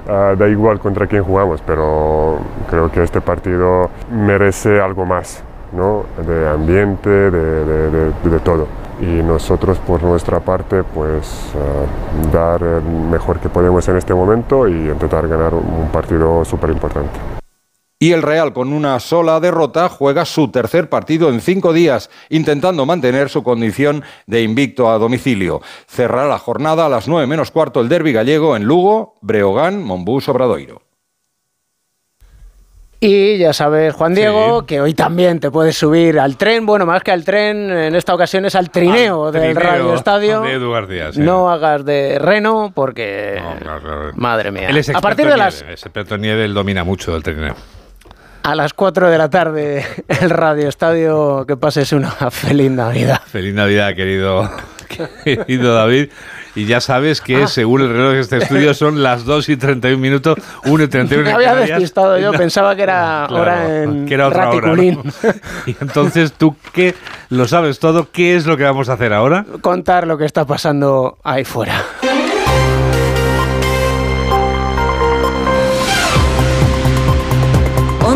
Ah, da igual contra quién jugamos, pero creo que este partido merece algo más, ¿no? de ambiente, de, de, de, todo. Y nosotros por nuestra parte, pues ah, dar el mejor que podemos en este momento y intentar ganar un partido súper importante. Y el Real, con una sola derrota, juega su tercer partido en cinco días, intentando mantener su condición de invicto a domicilio. Cerrará la jornada a las nueve menos cuarto el derby gallego en Lugo, Breogán, Monbús, Obradoiro. Y ya sabes, Juan Diego, que hoy también te puedes subir al tren. Bueno, más que al tren, en esta ocasión es al trineo del Radio Estadio. No hagas de reno porque. Madre mía. a partir de las. Ese experto nieve, él domina mucho del trineo a las 4 de la tarde el Radio Estadio. Que pases una feliz Navidad. Feliz Navidad, querido, querido David. Y ya sabes que ah. según el reloj de este estudio son las 2 y 31 minutos, 1 y 31 Me había despistado yo, pensaba que era hora en que era otra hora, Y entonces tú que lo sabes todo, ¿qué es lo que vamos a hacer ahora? Contar lo que está pasando ahí fuera.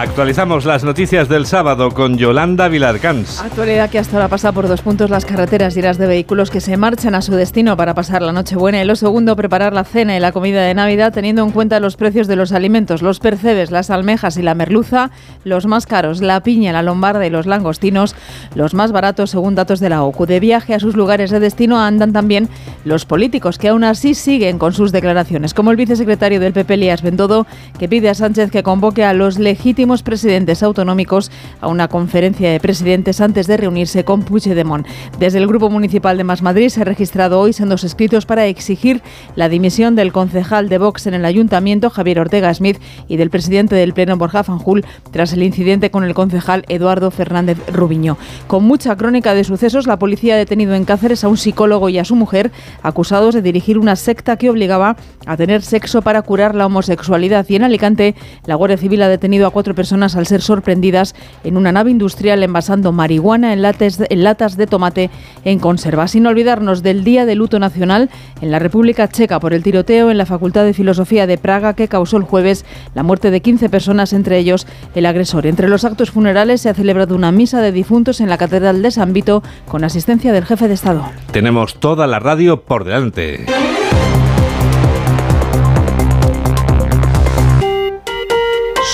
Actualizamos las noticias del sábado con Yolanda Vilarcans. Actualidad que hasta ahora pasa por dos puntos las carreteras y las de vehículos que se marchan a su destino para pasar la noche buena y lo segundo preparar la cena y la comida de Navidad teniendo en cuenta los precios de los alimentos, los percebes, las almejas y la merluza, los más caros, la piña, la lombarda y los langostinos, los más baratos según datos de la OCU. De viaje a sus lugares de destino andan también los políticos que aún así siguen con sus declaraciones, como el vicesecretario del PP, Elías Bendodo, que pide a Sánchez que convoque a los legítimos presidentes autonómicos a una conferencia de presidentes antes de reunirse con Puigdemont. Desde el Grupo Municipal de Más Madrid se ha registrado hoy sendos escritos para exigir la dimisión del concejal de Vox en el Ayuntamiento, Javier Ortega Smith, y del presidente del Pleno, Borja Fanjul, tras el incidente con el concejal Eduardo Fernández Rubiño. Con mucha crónica de sucesos, la policía ha detenido en Cáceres a un psicólogo y a su mujer, acusados de dirigir una secta que obligaba a tener sexo para curar la homosexualidad. Y en Alicante, la Guardia Civil ha detenido a cuatro personas al ser sorprendidas en una nave industrial envasando marihuana en, en latas de tomate en conserva. Sin olvidarnos del Día de Luto Nacional en la República Checa por el tiroteo en la Facultad de Filosofía de Praga que causó el jueves la muerte de 15 personas, entre ellos el agresor. Entre los actos funerales se ha celebrado una misa de difuntos en la Catedral de San Vito con asistencia del jefe de Estado. Tenemos toda la radio por delante.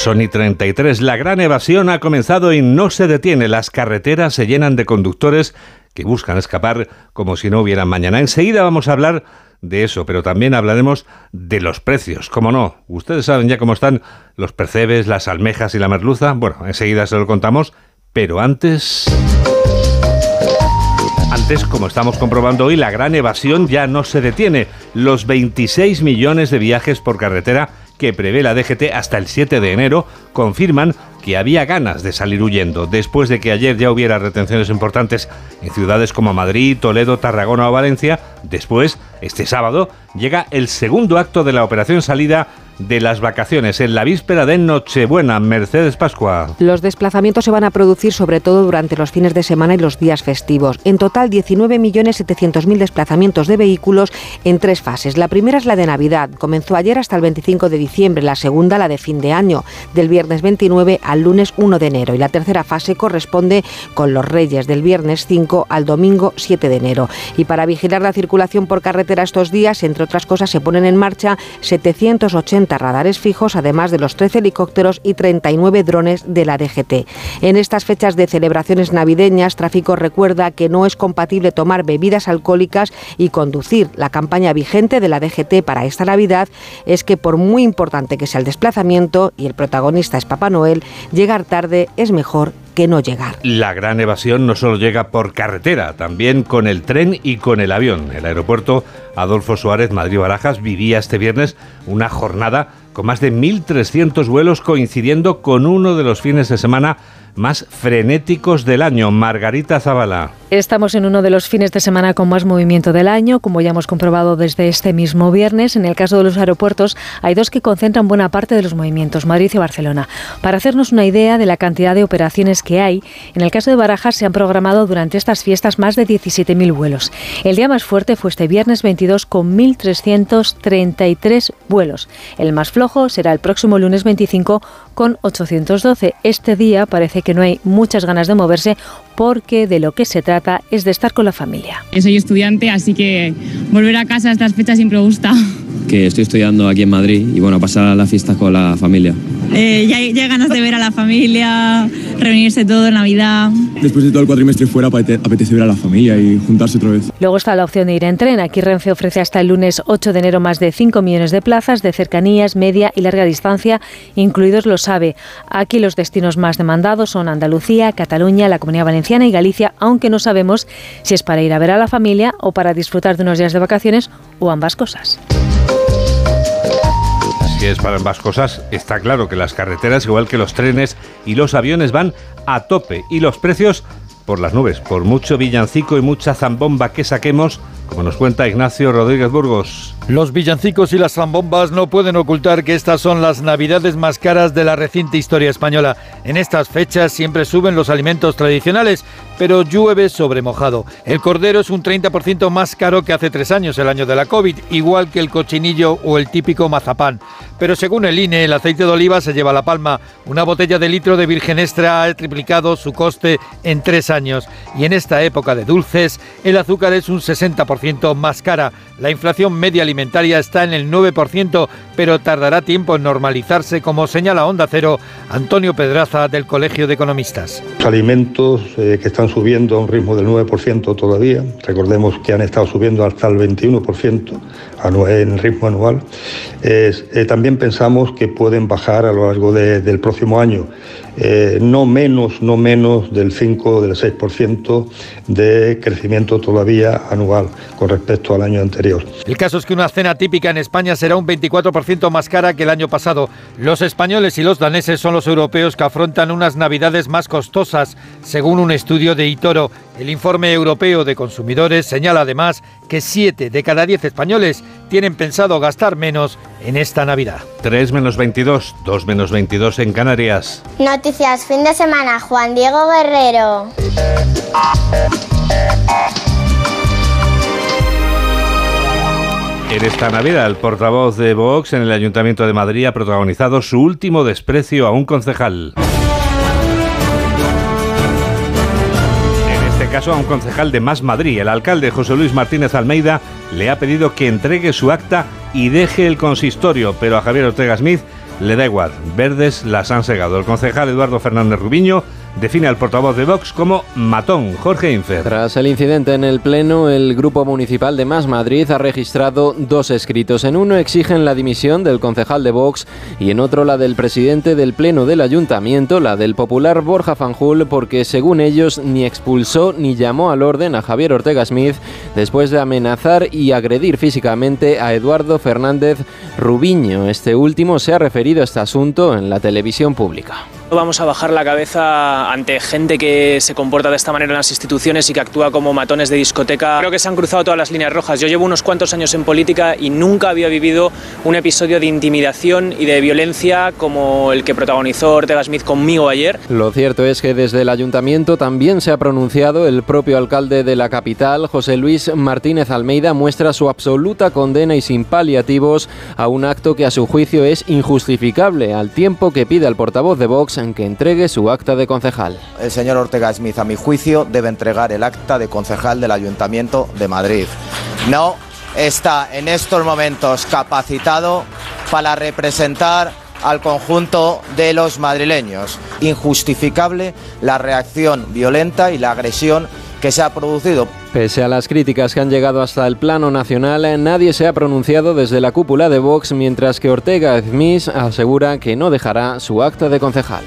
Sony 33. La gran evasión ha comenzado y no se detiene. Las carreteras se llenan de conductores que buscan escapar como si no hubieran mañana. Enseguida vamos a hablar de eso, pero también hablaremos de los precios. ¿Cómo no? Ustedes saben ya cómo están los percebes, las almejas y la merluza. Bueno, enseguida se lo contamos, pero antes... Antes, como estamos comprobando hoy, la gran evasión ya no se detiene. Los 26 millones de viajes por carretera que prevé la DGT hasta el 7 de enero confirman que había ganas de salir huyendo, después de que ayer ya hubiera retenciones importantes en ciudades como Madrid, Toledo, Tarragona o Valencia. Después, este sábado, llega el segundo acto de la operación salida de las vacaciones en la víspera de Nochebuena, Mercedes Pascua. Los desplazamientos se van a producir sobre todo durante los fines de semana y los días festivos. En total, 19.700.000 desplazamientos de vehículos en tres fases. La primera es la de Navidad. Comenzó ayer hasta el 25 de diciembre. La segunda, la de fin de año, del viernes 29 al lunes 1 de enero. Y la tercera fase corresponde con los Reyes, del viernes 5 al domingo 7 de enero. Y para vigilar la circulación por carretera estos días, entre otras cosas, se ponen en marcha 780 radares fijos, además de los 13 helicópteros y 39 drones de la DGT. En estas fechas de celebraciones navideñas, Tráfico recuerda que no es compatible tomar bebidas alcohólicas y conducir. La campaña vigente de la DGT para esta Navidad es que por muy importante que sea el desplazamiento y el protagonista es Papá Noel, llegar tarde es mejor no llegar. La gran evasión no solo llega por carretera, también con el tren y con el avión. El aeropuerto Adolfo Suárez Madrid-Barajas vivía este viernes una jornada con más de 1.300 vuelos coincidiendo con uno de los fines de semana más frenéticos del año. Margarita Zavala. Estamos en uno de los fines de semana con más movimiento del año, como ya hemos comprobado desde este mismo viernes. En el caso de los aeropuertos, hay dos que concentran buena parte de los movimientos, Madrid y Barcelona. Para hacernos una idea de la cantidad de operaciones que hay, en el caso de Barajas se han programado durante estas fiestas más de 17.000 vuelos. El día más fuerte fue este viernes 22 con 1.333 vuelos. El más flojo será el próximo lunes 25 con 812. Este día parece que no hay muchas ganas de moverse porque de lo que se trata es de estar con la familia. Soy estudiante, así que volver a casa a estas fechas siempre gusta. Que estoy estudiando aquí en Madrid y bueno, pasar las fiestas con la familia. Eh, ya, hay ganas de ver a la familia, reunirse todo en Navidad. Después de todo el cuatrimestre fuera, apetece ver a la familia y juntarse otra vez. Luego está la opción de ir en tren. Aquí Renfe ofrece hasta el lunes 8 de enero más de 5 millones de plazas de cercanías, media y larga distancia, incluidos los AVE. Aquí los destinos más demandados son Andalucía, Cataluña, la Comunidad Valenciana y Galicia, aunque no sabemos si es para ir a ver a la familia o para disfrutar de unos días de vacaciones o ambas cosas. Si es para ambas cosas, está claro que las carreteras, igual que los trenes y los aviones, van a tope y los precios por las nubes. Por mucho villancico y mucha zambomba que saquemos, como nos cuenta Ignacio Rodríguez Burgos. Los villancicos y las zambombas no pueden ocultar que estas son las navidades más caras de la reciente historia española. En estas fechas siempre suben los alimentos tradicionales, pero llueve sobre mojado. El cordero es un 30% más caro que hace tres años, el año de la COVID, igual que el cochinillo o el típico mazapán. Pero según el INE, el aceite de oliva se lleva la palma. Una botella de litro de virgen extra ha triplicado su coste en tres años. Y en esta época de dulces, el azúcar es un 60% más cara. La inflación media alimentaria está en el 9%, pero tardará tiempo en normalizarse, como señala Onda Cero Antonio Pedraza del Colegio de Economistas. Los alimentos eh, que están subiendo a un ritmo del 9% todavía, recordemos que han estado subiendo hasta el 21% en ritmo anual, eh, también pensamos que pueden bajar a lo largo del próximo año. Eh, no menos, no menos del 5 o del 6% de crecimiento todavía anual con respecto al año anterior. El caso es que una cena típica en España será un 24% más cara que el año pasado. Los españoles y los daneses son los europeos que afrontan unas navidades más costosas, según un estudio de Itoro. El informe europeo de consumidores señala además que 7 de cada 10 españoles tienen pensado gastar menos en esta Navidad. 3 menos 22, 2 menos 22 en Canarias. Noticias fin de semana, Juan Diego Guerrero. En esta Navidad, el portavoz de Vox en el Ayuntamiento de Madrid ha protagonizado su último desprecio a un concejal. caso a un concejal de Más Madrid. El alcalde José Luis Martínez Almeida le ha pedido que entregue su acta y deje el consistorio, pero a Javier Ortega Smith le da igual. Verdes las han segado. El concejal Eduardo Fernández Rubiño define al portavoz de Vox como matón, Jorge Infer. Tras el incidente en el Pleno, el Grupo Municipal de Más Madrid ha registrado dos escritos. En uno exigen la dimisión del concejal de Vox y en otro la del presidente del Pleno del Ayuntamiento, la del popular Borja Fanjul, porque según ellos ni expulsó ni llamó al orden a Javier Ortega Smith después de amenazar y agredir físicamente a Eduardo Fernández Rubiño. Este último se ha referido a este asunto en la televisión pública. No vamos a bajar la cabeza ante gente que se comporta de esta manera en las instituciones y que actúa como matones de discoteca. Creo que se han cruzado todas las líneas rojas. Yo llevo unos cuantos años en política y nunca había vivido un episodio de intimidación y de violencia como el que protagonizó Ortega Smith conmigo ayer. Lo cierto es que desde el ayuntamiento también se ha pronunciado el propio alcalde de la capital, José Luis Martínez Almeida, muestra su absoluta condena y sin paliativos a un acto que a su juicio es injustificable, al tiempo que pide al portavoz de Vox en que entregue su acta de concejal. El señor Ortega Smith, a mi juicio, debe entregar el acta de concejal del Ayuntamiento de Madrid. No está en estos momentos capacitado para representar al conjunto de los madrileños. Injustificable la reacción violenta y la agresión que se ha producido. Pese a las críticas que han llegado hasta el plano nacional, nadie se ha pronunciado desde la cúpula de Vox, mientras que Ortega Smith asegura que no dejará su acta de concejal.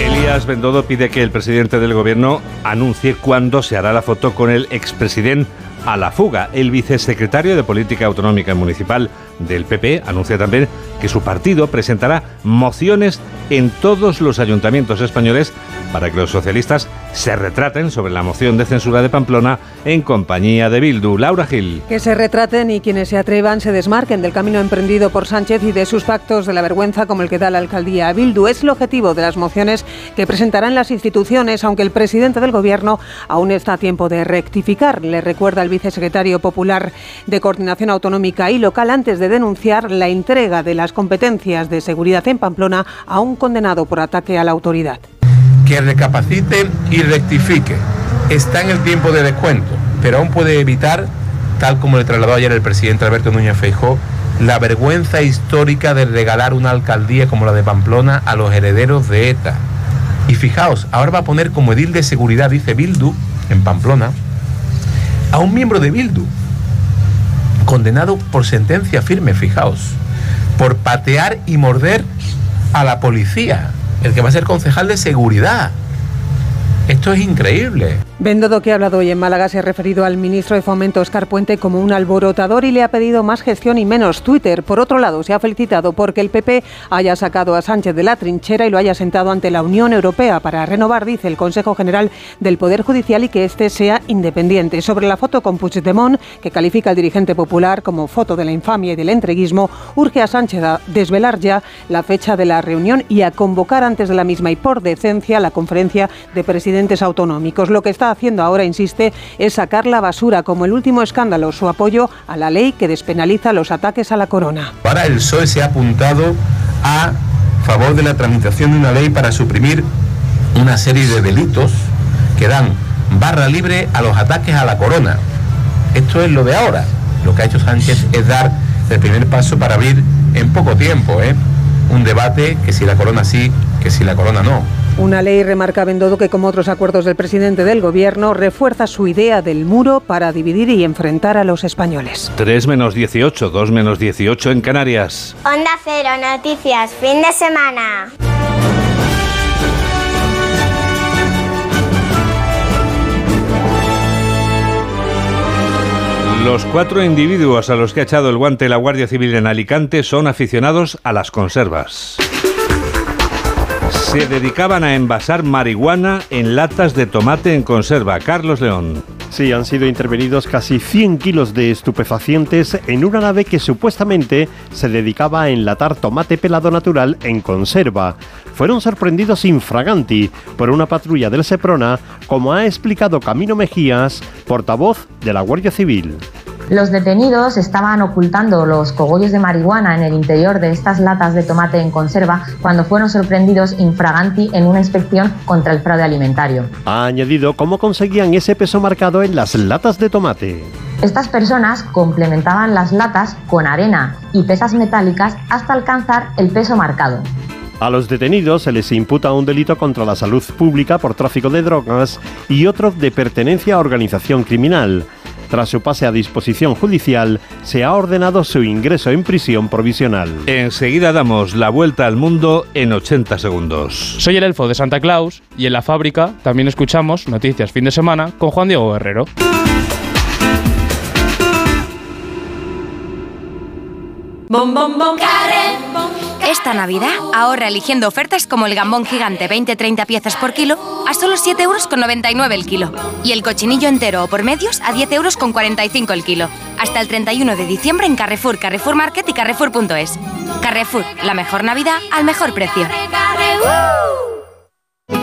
Elías Bendodo pide que el presidente del gobierno anuncie cuándo se hará la foto con el expresidente a la fuga. El vicesecretario de Política Autonómica Municipal del PP anuncia también que su partido presentará mociones en todos los ayuntamientos españoles para que los socialistas se retraten sobre la moción de censura de Pamplona en compañía de Bildu. Laura Gil. Que se retraten y quienes se atrevan se desmarquen del camino emprendido por Sánchez y de sus pactos de la vergüenza como el que da la alcaldía a Bildu. Es el objetivo de las mociones que presentarán las instituciones, aunque el presidente del gobierno aún está a tiempo de rectificar. Le recuerda el vicesecretario popular de Coordinación Autonómica y Local antes de denunciar la entrega de las competencias de seguridad en Pamplona a un condenado por ataque a la autoridad. Que recapacite y rectifique. Está en el tiempo de descuento, pero aún puede evitar, tal como le trasladó ayer el presidente Alberto Núñez Feijó, la vergüenza histórica de regalar una alcaldía como la de Pamplona a los herederos de ETA. Y fijaos, ahora va a poner como edil de seguridad, dice Bildu, en Pamplona, a un miembro de Bildu, condenado por sentencia firme, fijaos, por patear y morder a la policía, el que va a ser concejal de seguridad. Esto es increíble. Bendodo, que ha hablado hoy en Málaga, se ha referido al ministro de Fomento, Oscar Puente, como un alborotador y le ha pedido más gestión y menos Twitter. Por otro lado, se ha felicitado porque el PP haya sacado a Sánchez de la trinchera y lo haya sentado ante la Unión Europea para renovar, dice el Consejo General del Poder Judicial y que éste sea independiente. Sobre la foto con Puigdemont, que califica al dirigente popular como foto de la infamia y del entreguismo, urge a Sánchez a desvelar ya la fecha de la reunión y a convocar antes de la misma y por decencia la conferencia de presidentes autonómicos. Lo que está haciendo ahora, insiste, es sacar la basura como el último escándalo, su apoyo a la ley que despenaliza los ataques a la corona. Para el PSOE se ha apuntado a favor de la tramitación de una ley para suprimir una serie de delitos que dan barra libre a los ataques a la corona. Esto es lo de ahora. Lo que ha hecho Sánchez es dar el primer paso para abrir en poco tiempo ¿eh? Un debate que si la corona sí, que si la corona no. Una ley, remarca Bendodo, que como otros acuerdos del presidente del gobierno, refuerza su idea del muro para dividir y enfrentar a los españoles. 3 menos 18, 2 menos 18 en Canarias. Onda Cero, noticias, fin de semana. Los cuatro individuos a los que ha echado el guante la Guardia Civil en Alicante son aficionados a las conservas. Se dedicaban a envasar marihuana en latas de tomate en conserva. Carlos León. Sí, han sido intervenidos casi 100 kilos de estupefacientes en una nave que supuestamente se dedicaba a enlatar tomate pelado natural en conserva. Fueron sorprendidos infraganti por una patrulla del Seprona, como ha explicado Camino Mejías, portavoz de la Guardia Civil. Los detenidos estaban ocultando los cogollos de marihuana en el interior de estas latas de tomate en conserva cuando fueron sorprendidos infraganti en una inspección contra el fraude alimentario. Ha añadido cómo conseguían ese peso marcado en las latas de tomate. Estas personas complementaban las latas con arena y pesas metálicas hasta alcanzar el peso marcado. A los detenidos se les imputa un delito contra la salud pública por tráfico de drogas y otro de pertenencia a organización criminal. Tras su pase a disposición judicial, se ha ordenado su ingreso en prisión provisional. Enseguida damos la vuelta al mundo en 80 segundos. Soy el elfo de Santa Claus y en la fábrica también escuchamos Noticias Fin de Semana con Juan Diego Guerrero. Bom, bom, bom. Esta Navidad ahorra eligiendo ofertas como el gambón gigante 20-30 piezas por kilo a solo 7,99 euros el kilo. Y el cochinillo entero o por medios a 10,45 euros el kilo. Hasta el 31 de diciembre en Carrefour, Carrefour Market y Carrefour.es. Carrefour, la mejor Navidad al mejor precio.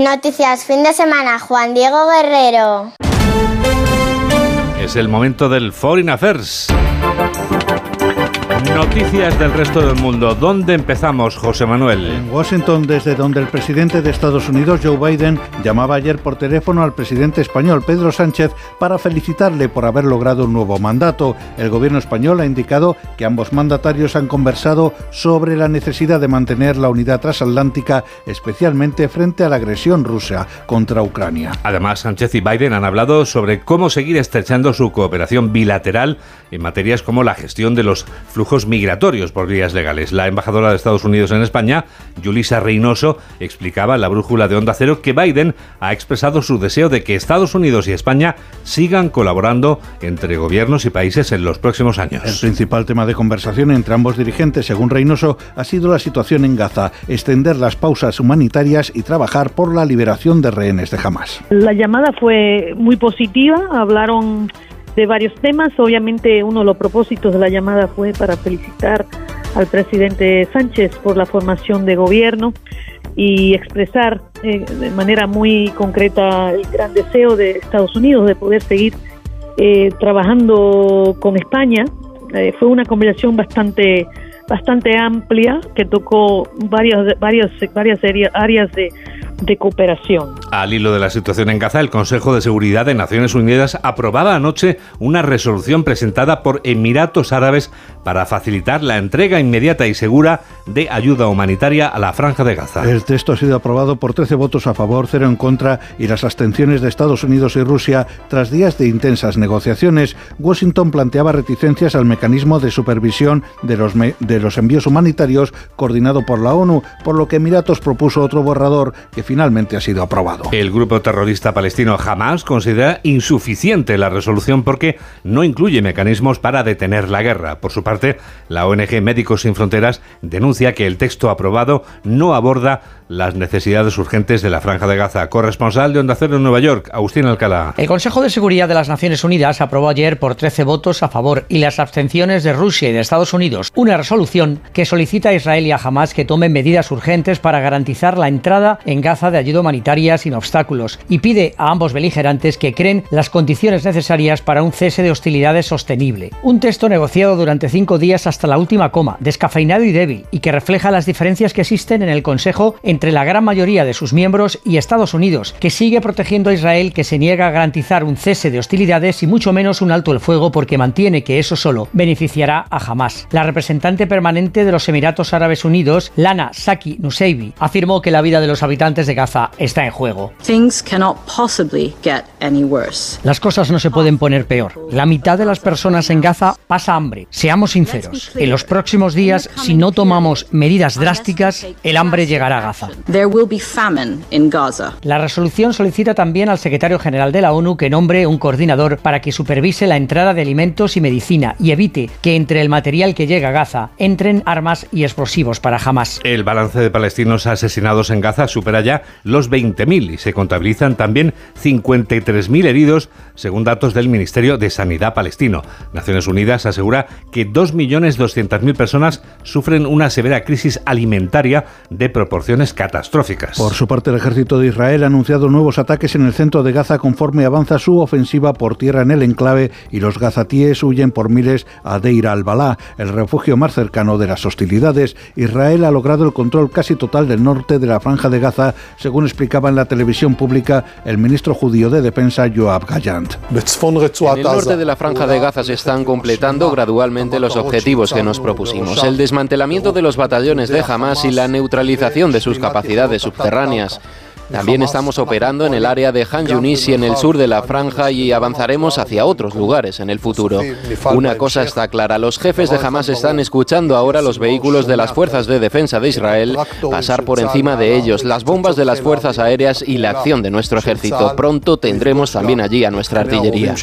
Noticias fin de semana, Juan Diego Guerrero. Es el momento del Foreign Affairs. Noticias del resto del mundo. ¿Dónde empezamos, José Manuel? En Washington, desde donde el presidente de Estados Unidos, Joe Biden, llamaba ayer por teléfono al presidente español, Pedro Sánchez, para felicitarle por haber logrado un nuevo mandato. El gobierno español ha indicado que ambos mandatarios han conversado sobre la necesidad de mantener la unidad transatlántica, especialmente frente a la agresión rusa contra Ucrania. Además, Sánchez y Biden han hablado sobre cómo seguir estrechando su cooperación bilateral en materias como la gestión de los flujos migratorios por vías legales. La embajadora de Estados Unidos en España, Yulisa Reynoso, explicaba en la brújula de Onda Cero que Biden ha expresado su deseo de que Estados Unidos y España sigan colaborando entre gobiernos y países en los próximos años. El principal tema de conversación entre ambos dirigentes, según Reynoso, ha sido la situación en Gaza, extender las pausas humanitarias y trabajar por la liberación de rehenes de Hamas. La llamada fue muy positiva, hablaron de varios temas. Obviamente uno de los propósitos de la llamada fue para felicitar al presidente Sánchez por la formación de gobierno y expresar eh, de manera muy concreta el gran deseo de Estados Unidos de poder seguir eh, trabajando con España. Eh, fue una conversación bastante bastante amplia que tocó varias varias varias áreas de de cooperación. Al hilo de la situación en Gaza, el Consejo de Seguridad de Naciones Unidas aprobaba anoche una resolución presentada por Emiratos Árabes para facilitar la entrega inmediata y segura de ayuda humanitaria a la franja de Gaza. El texto ha sido aprobado por 13 votos a favor, 0 en contra y las abstenciones de Estados Unidos y Rusia tras días de intensas negociaciones. Washington planteaba reticencias al mecanismo de supervisión de los, de los envíos humanitarios coordinado por la ONU, por lo que Emiratos propuso otro borrador que finalmente ha sido aprobado. El grupo terrorista palestino Hamas considera insuficiente la resolución porque no incluye mecanismos para detener la guerra. Por su parte, la ONG Médicos Sin Fronteras denuncia que el texto aprobado no aborda las necesidades urgentes de la Franja de Gaza. Corresponsal de Onda Cero en Nueva York, Agustín Alcalá. El Consejo de Seguridad de las Naciones Unidas aprobó ayer por 13 votos a favor y las abstenciones de Rusia y de Estados Unidos una resolución que solicita a Israel y a Hamas que tomen medidas urgentes para garantizar la entrada en Gaza de ayuda humanitaria sin obstáculos y pide a ambos beligerantes que creen las condiciones necesarias para un cese de hostilidades sostenible. Un texto negociado durante cinco días hasta la última coma, descafeinado y débil, y que refleja las diferencias que existen en el Consejo entre la gran mayoría de sus miembros y Estados Unidos, que sigue protegiendo a Israel que se niega a garantizar un cese de hostilidades y mucho menos un alto el fuego porque mantiene que eso solo beneficiará a Hamas. La representante permanente de los Emiratos Árabes Unidos, Lana Saki Nuseibi, afirmó que la vida de los habitantes de Gaza está en juego. Las cosas no se pueden poner peor. La mitad de las personas en Gaza pasa hambre. Seamos sinceros, en los próximos días, si no tomamos medidas drásticas, el hambre llegará a Gaza. La resolución solicita también al secretario general de la ONU que nombre un coordinador para que supervise la entrada de alimentos y medicina y evite que entre el material que llega a Gaza entren armas y explosivos para jamás. El balance de palestinos asesinados en Gaza supera ya los 20.000 y se contabilizan también 53.000 heridos, según datos del Ministerio de Sanidad palestino. Naciones Unidas asegura que 2.200.000 personas sufren una severa crisis alimentaria de proporciones catastróficas. Por su parte, el ejército de Israel ha anunciado nuevos ataques en el centro de Gaza conforme avanza su ofensiva por tierra en el enclave y los gazatíes huyen por miles a Deir al-Balá, el refugio más cercano de las hostilidades. Israel ha logrado el control casi total del norte de la franja de Gaza, según explicaba en la televisión pública el ministro judío de Defensa Yoav Gallant. En el norte de la franja de Gaza se están completando gradualmente los objetivos que nos propusimos. El desmantelamiento de los batallones de Hamas y la neutralización de sus capacidades subterráneas. También estamos operando en el área de Han Yunis y en el sur de la franja y avanzaremos hacia otros lugares en el futuro. Una cosa está clara, los jefes de Hamas están escuchando ahora los vehículos de las fuerzas de defensa de Israel pasar por encima de ellos, las bombas de las fuerzas aéreas y la acción de nuestro ejército. Pronto tendremos también allí a nuestra artillería.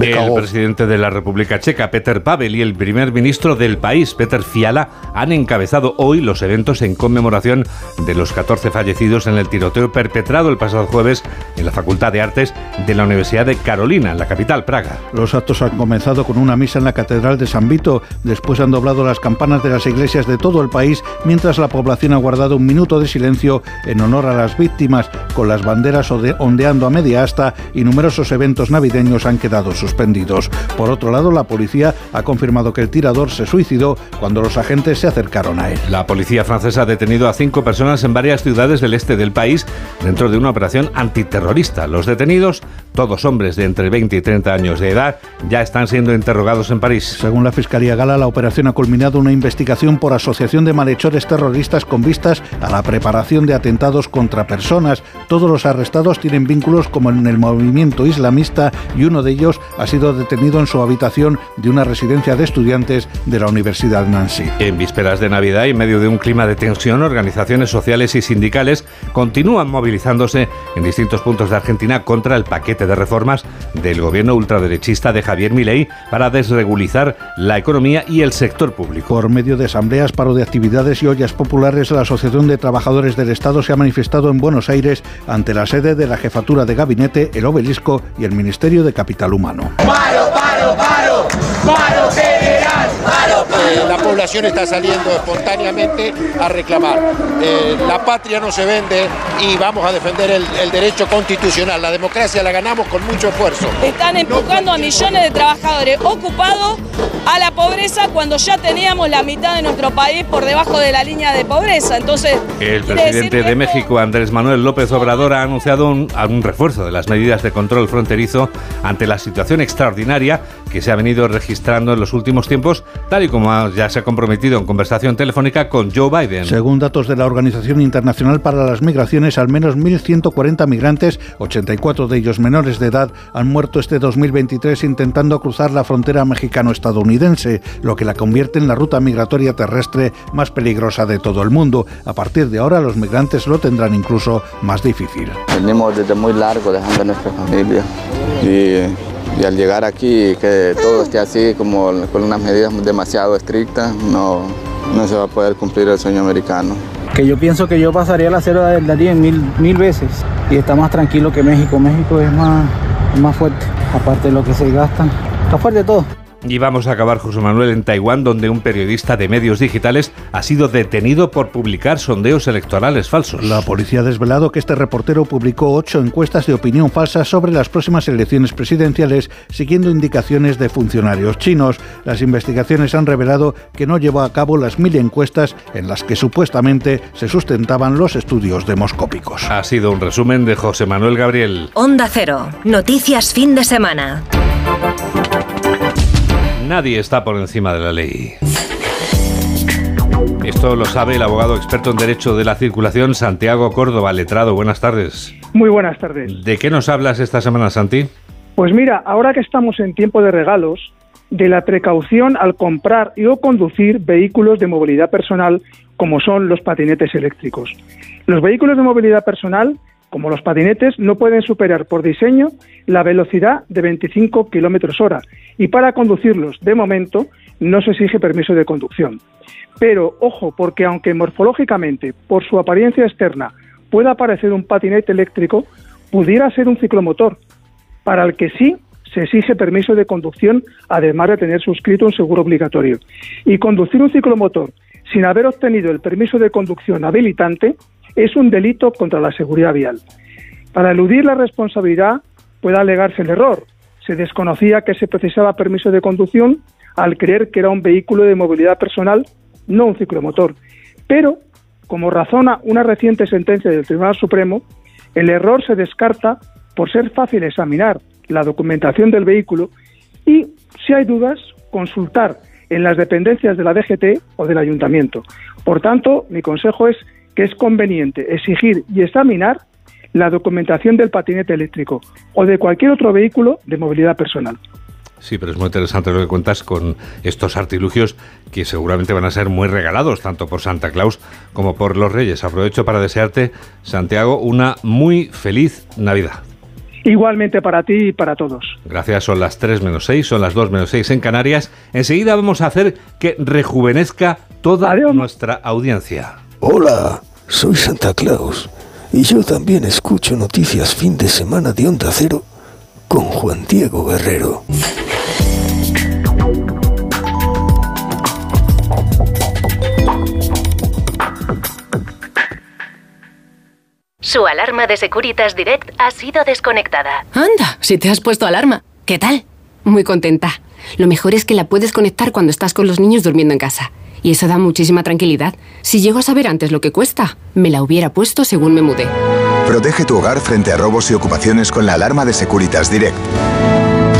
El presidente de la República Checa, Peter Pavel, y el primer ministro del país, Peter Fiala, han encabezado hoy los eventos en conmemoración de los 14 fallecidos en el tiroteo perpetrado el pasado jueves en la Facultad de Artes de la Universidad de Carolina, en la capital, Praga. Los actos han comenzado con una misa en la Catedral de San Vito, después han doblado las campanas de las iglesias de todo el país, mientras la población ha guardado un minuto de silencio en honor a las víctimas, con las banderas ondeando a media asta y numerosos eventos navideños han quedado suspendidos. Por otro lado, la policía ha confirmado que el tirador se suicidó cuando los agentes se acercaron a él. La policía francesa ha detenido a cinco personas en varias ciudades del este del país dentro de una operación antiterrorista. Los detenidos, todos hombres de entre 20 y 30 años de edad, ya están siendo interrogados en París. Según la Fiscalía Gala, la operación ha culminado una investigación por asociación de malhechores terroristas con vistas a la preparación de atentados contra personas. Todos los arrestados tienen vínculos como en el movimiento islamista y uno de ellos ha sido detenido en su habitación de una residencia de estudiantes de la Universidad Nancy. En vísperas de Navidad y en medio de un clima de tensión, organizaciones sociales y sindicales continúan movilizándose en distintos puntos de Argentina contra el paquete de reformas del gobierno ultraderechista de Javier Milei para desregulizar la economía y el sector público. Por medio de asambleas, paro de actividades y ollas populares, la Asociación de Trabajadores del Estado se ha manifestado en Buenos Aires ante la sede de la Jefatura de Gabinete, el Obelisco y el Ministerio de Capital Humano. ¡Paro, paro, paro! ¡Paro general! ¡Paro, paro! la población está saliendo espontáneamente a reclamar. Eh, la patria no se vende y vamos a defender el, el derecho constitucional. La democracia la ganamos con mucho esfuerzo. Están empujando a millones de trabajadores ocupados a la pobreza cuando ya teníamos la mitad de nuestro país por debajo de la línea de pobreza. Entonces, El presidente de México, Andrés Manuel López Obrador, ha anunciado un, un refuerzo de las medidas de control fronterizo ante la situación extraordinaria que se ha venido registrando en los últimos tiempos, tal y como ha- ya se ha comprometido en conversación telefónica con Joe Biden. Según datos de la Organización Internacional para las Migraciones, al menos 1.140 migrantes, 84 de ellos menores de edad, han muerto este 2023 intentando cruzar la frontera mexicano-estadounidense, lo que la convierte en la ruta migratoria terrestre más peligrosa de todo el mundo. A partir de ahora, los migrantes lo tendrán incluso más difícil. Venimos desde muy largo dejando a nuestra familia y, y al llegar aquí que todo esté así como con unas medidas demasiado estrictas no, no se va a poder cumplir el sueño americano. que yo pienso que yo pasaría la cero del Darién mil, mil veces y está más tranquilo que México. México es más, es más fuerte, aparte de lo que se gasta. Está fuerte todo. Y vamos a acabar, José Manuel, en Taiwán, donde un periodista de medios digitales ha sido detenido por publicar sondeos electorales falsos. La policía ha desvelado que este reportero publicó ocho encuestas de opinión falsas sobre las próximas elecciones presidenciales, siguiendo indicaciones de funcionarios chinos. Las investigaciones han revelado que no llevó a cabo las mil encuestas en las que supuestamente se sustentaban los estudios demoscópicos. Ha sido un resumen de José Manuel Gabriel. Onda Cero. Noticias fin de semana. Nadie está por encima de la ley. Esto lo sabe el abogado experto en Derecho de la Circulación, Santiago Córdoba, letrado. Buenas tardes. Muy buenas tardes. ¿De qué nos hablas esta semana, Santi? Pues mira, ahora que estamos en tiempo de regalos, de la precaución al comprar y o conducir vehículos de movilidad personal como son los patinetes eléctricos. Los vehículos de movilidad personal, como los patinetes, no pueden superar por diseño la velocidad de 25 kilómetros hora y para conducirlos, de momento, no se exige permiso de conducción. Pero ojo, porque aunque morfológicamente, por su apariencia externa, pueda parecer un patinete eléctrico, pudiera ser un ciclomotor, para el que sí se exige permiso de conducción, además de tener suscrito un seguro obligatorio. Y conducir un ciclomotor sin haber obtenido el permiso de conducción habilitante es un delito contra la seguridad vial. Para eludir la responsabilidad puede alegarse el error. Se desconocía que se precisaba permiso de conducción al creer que era un vehículo de movilidad personal, no un ciclomotor. Pero, como razona una reciente sentencia del Tribunal Supremo, El error se descarta por ser fácil examinar la documentación del vehículo y, si hay dudas, consultar en las dependencias de la DGT o del ayuntamiento. Por tanto, mi consejo es que es conveniente exigir y examinar la documentación del patinete eléctrico o de cualquier otro vehículo de movilidad personal. Sí, pero es muy interesante lo que cuentas con estos artilugios que seguramente van a ser muy regalados tanto por Santa Claus como por los Reyes. Aprovecho para desearte, Santiago, una muy feliz Navidad. Igualmente para ti y para todos. Gracias, son las 3 menos 6, son las 2 menos 6 en Canarias. Enseguida vamos a hacer que rejuvenezca toda nuestra audiencia. Hola, soy Santa Claus y yo también escucho noticias fin de semana de Onda Cero con Juan Diego Guerrero. Su alarma de Securitas Direct ha sido desconectada. Anda, si te has puesto alarma. ¿Qué tal? Muy contenta. Lo mejor es que la puedes conectar cuando estás con los niños durmiendo en casa. Y eso da muchísima tranquilidad. Si llego a saber antes lo que cuesta, me la hubiera puesto según me mudé. Protege tu hogar frente a robos y ocupaciones con la alarma de Securitas Direct.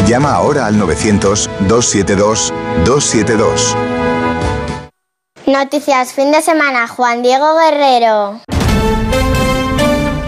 Llama ahora al 900-272-272. Noticias fin de semana, Juan Diego Guerrero.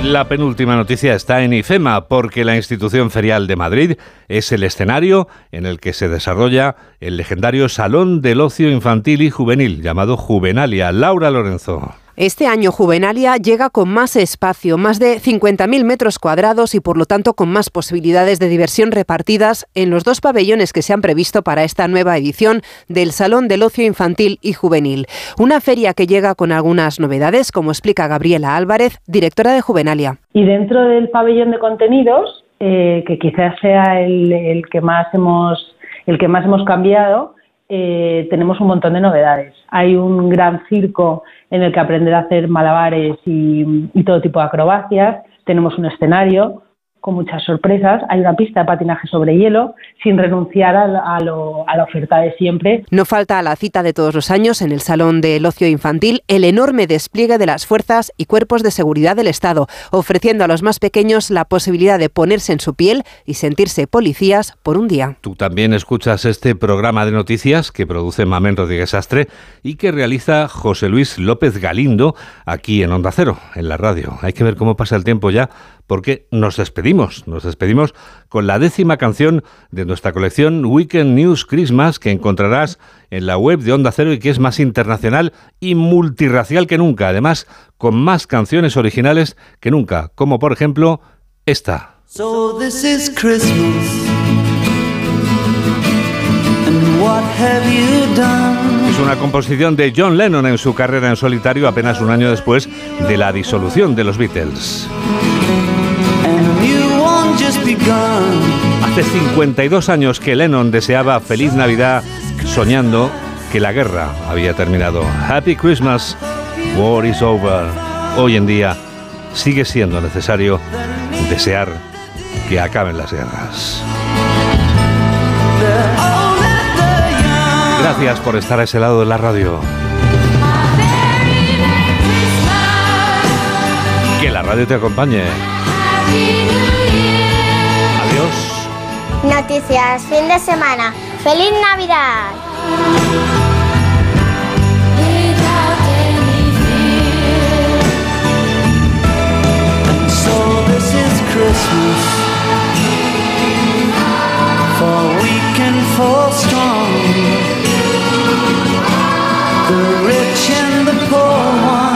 La penúltima noticia está en IFEMA porque la institución ferial de Madrid es el escenario en el que se desarrolla el legendario Salón del Ocio Infantil y Juvenil llamado Juvenalia. Laura Lorenzo. Este año Juvenalia llega con más espacio, más de 50.000 metros cuadrados y por lo tanto con más posibilidades de diversión repartidas en los dos pabellones que se han previsto para esta nueva edición del Salón del Ocio Infantil y Juvenil. Una feria que llega con algunas novedades, como explica Gabriela Álvarez, directora de Juvenalia. Y dentro del pabellón de contenidos, eh, que quizás sea el, que más hemos, el que más hemos cambiado, eh, tenemos un montón de novedades. Hay un gran circo en el que aprender a hacer malabares y, y todo tipo de acrobacias. Tenemos un escenario, con muchas sorpresas. Hay una pista de patinaje sobre hielo, sin renunciar a, a, la oferta de siempre. No falta a la cita de todos los años en el Salón del Ocio Infantil el enorme despliegue de las fuerzas y cuerpos de seguridad del Estado, ofreciendo a los más pequeños la posibilidad de ponerse en su piel y sentirse policías por un día. Tú también escuchas este programa de noticias que produce Mamén Rodríguez Astre y que realiza José Luis López Galindo aquí en Onda Cero, en la radio. Hay que ver cómo pasa el tiempo ya porque nos despedimos, nos despedimos con la décima canción de nuestra colección Weekend News Christmas que encontrarás en la web de Onda Cero y que es más internacional y multirracial que nunca, además con más canciones originales que nunca, como por ejemplo esta. Es una composición de John Lennon en su carrera en solitario apenas un año después de la disolución de los Beatles. Hace 52 años que Lennon deseaba feliz Navidad soñando que la guerra había terminado. Happy Christmas, war is over. Hoy en día sigue siendo necesario desear que acaben las guerras. Gracias por estar a ese lado de la radio. Que la radio te acompañe. Noticias, fin de semana. ¡Feliz Navidad! The rich and the poor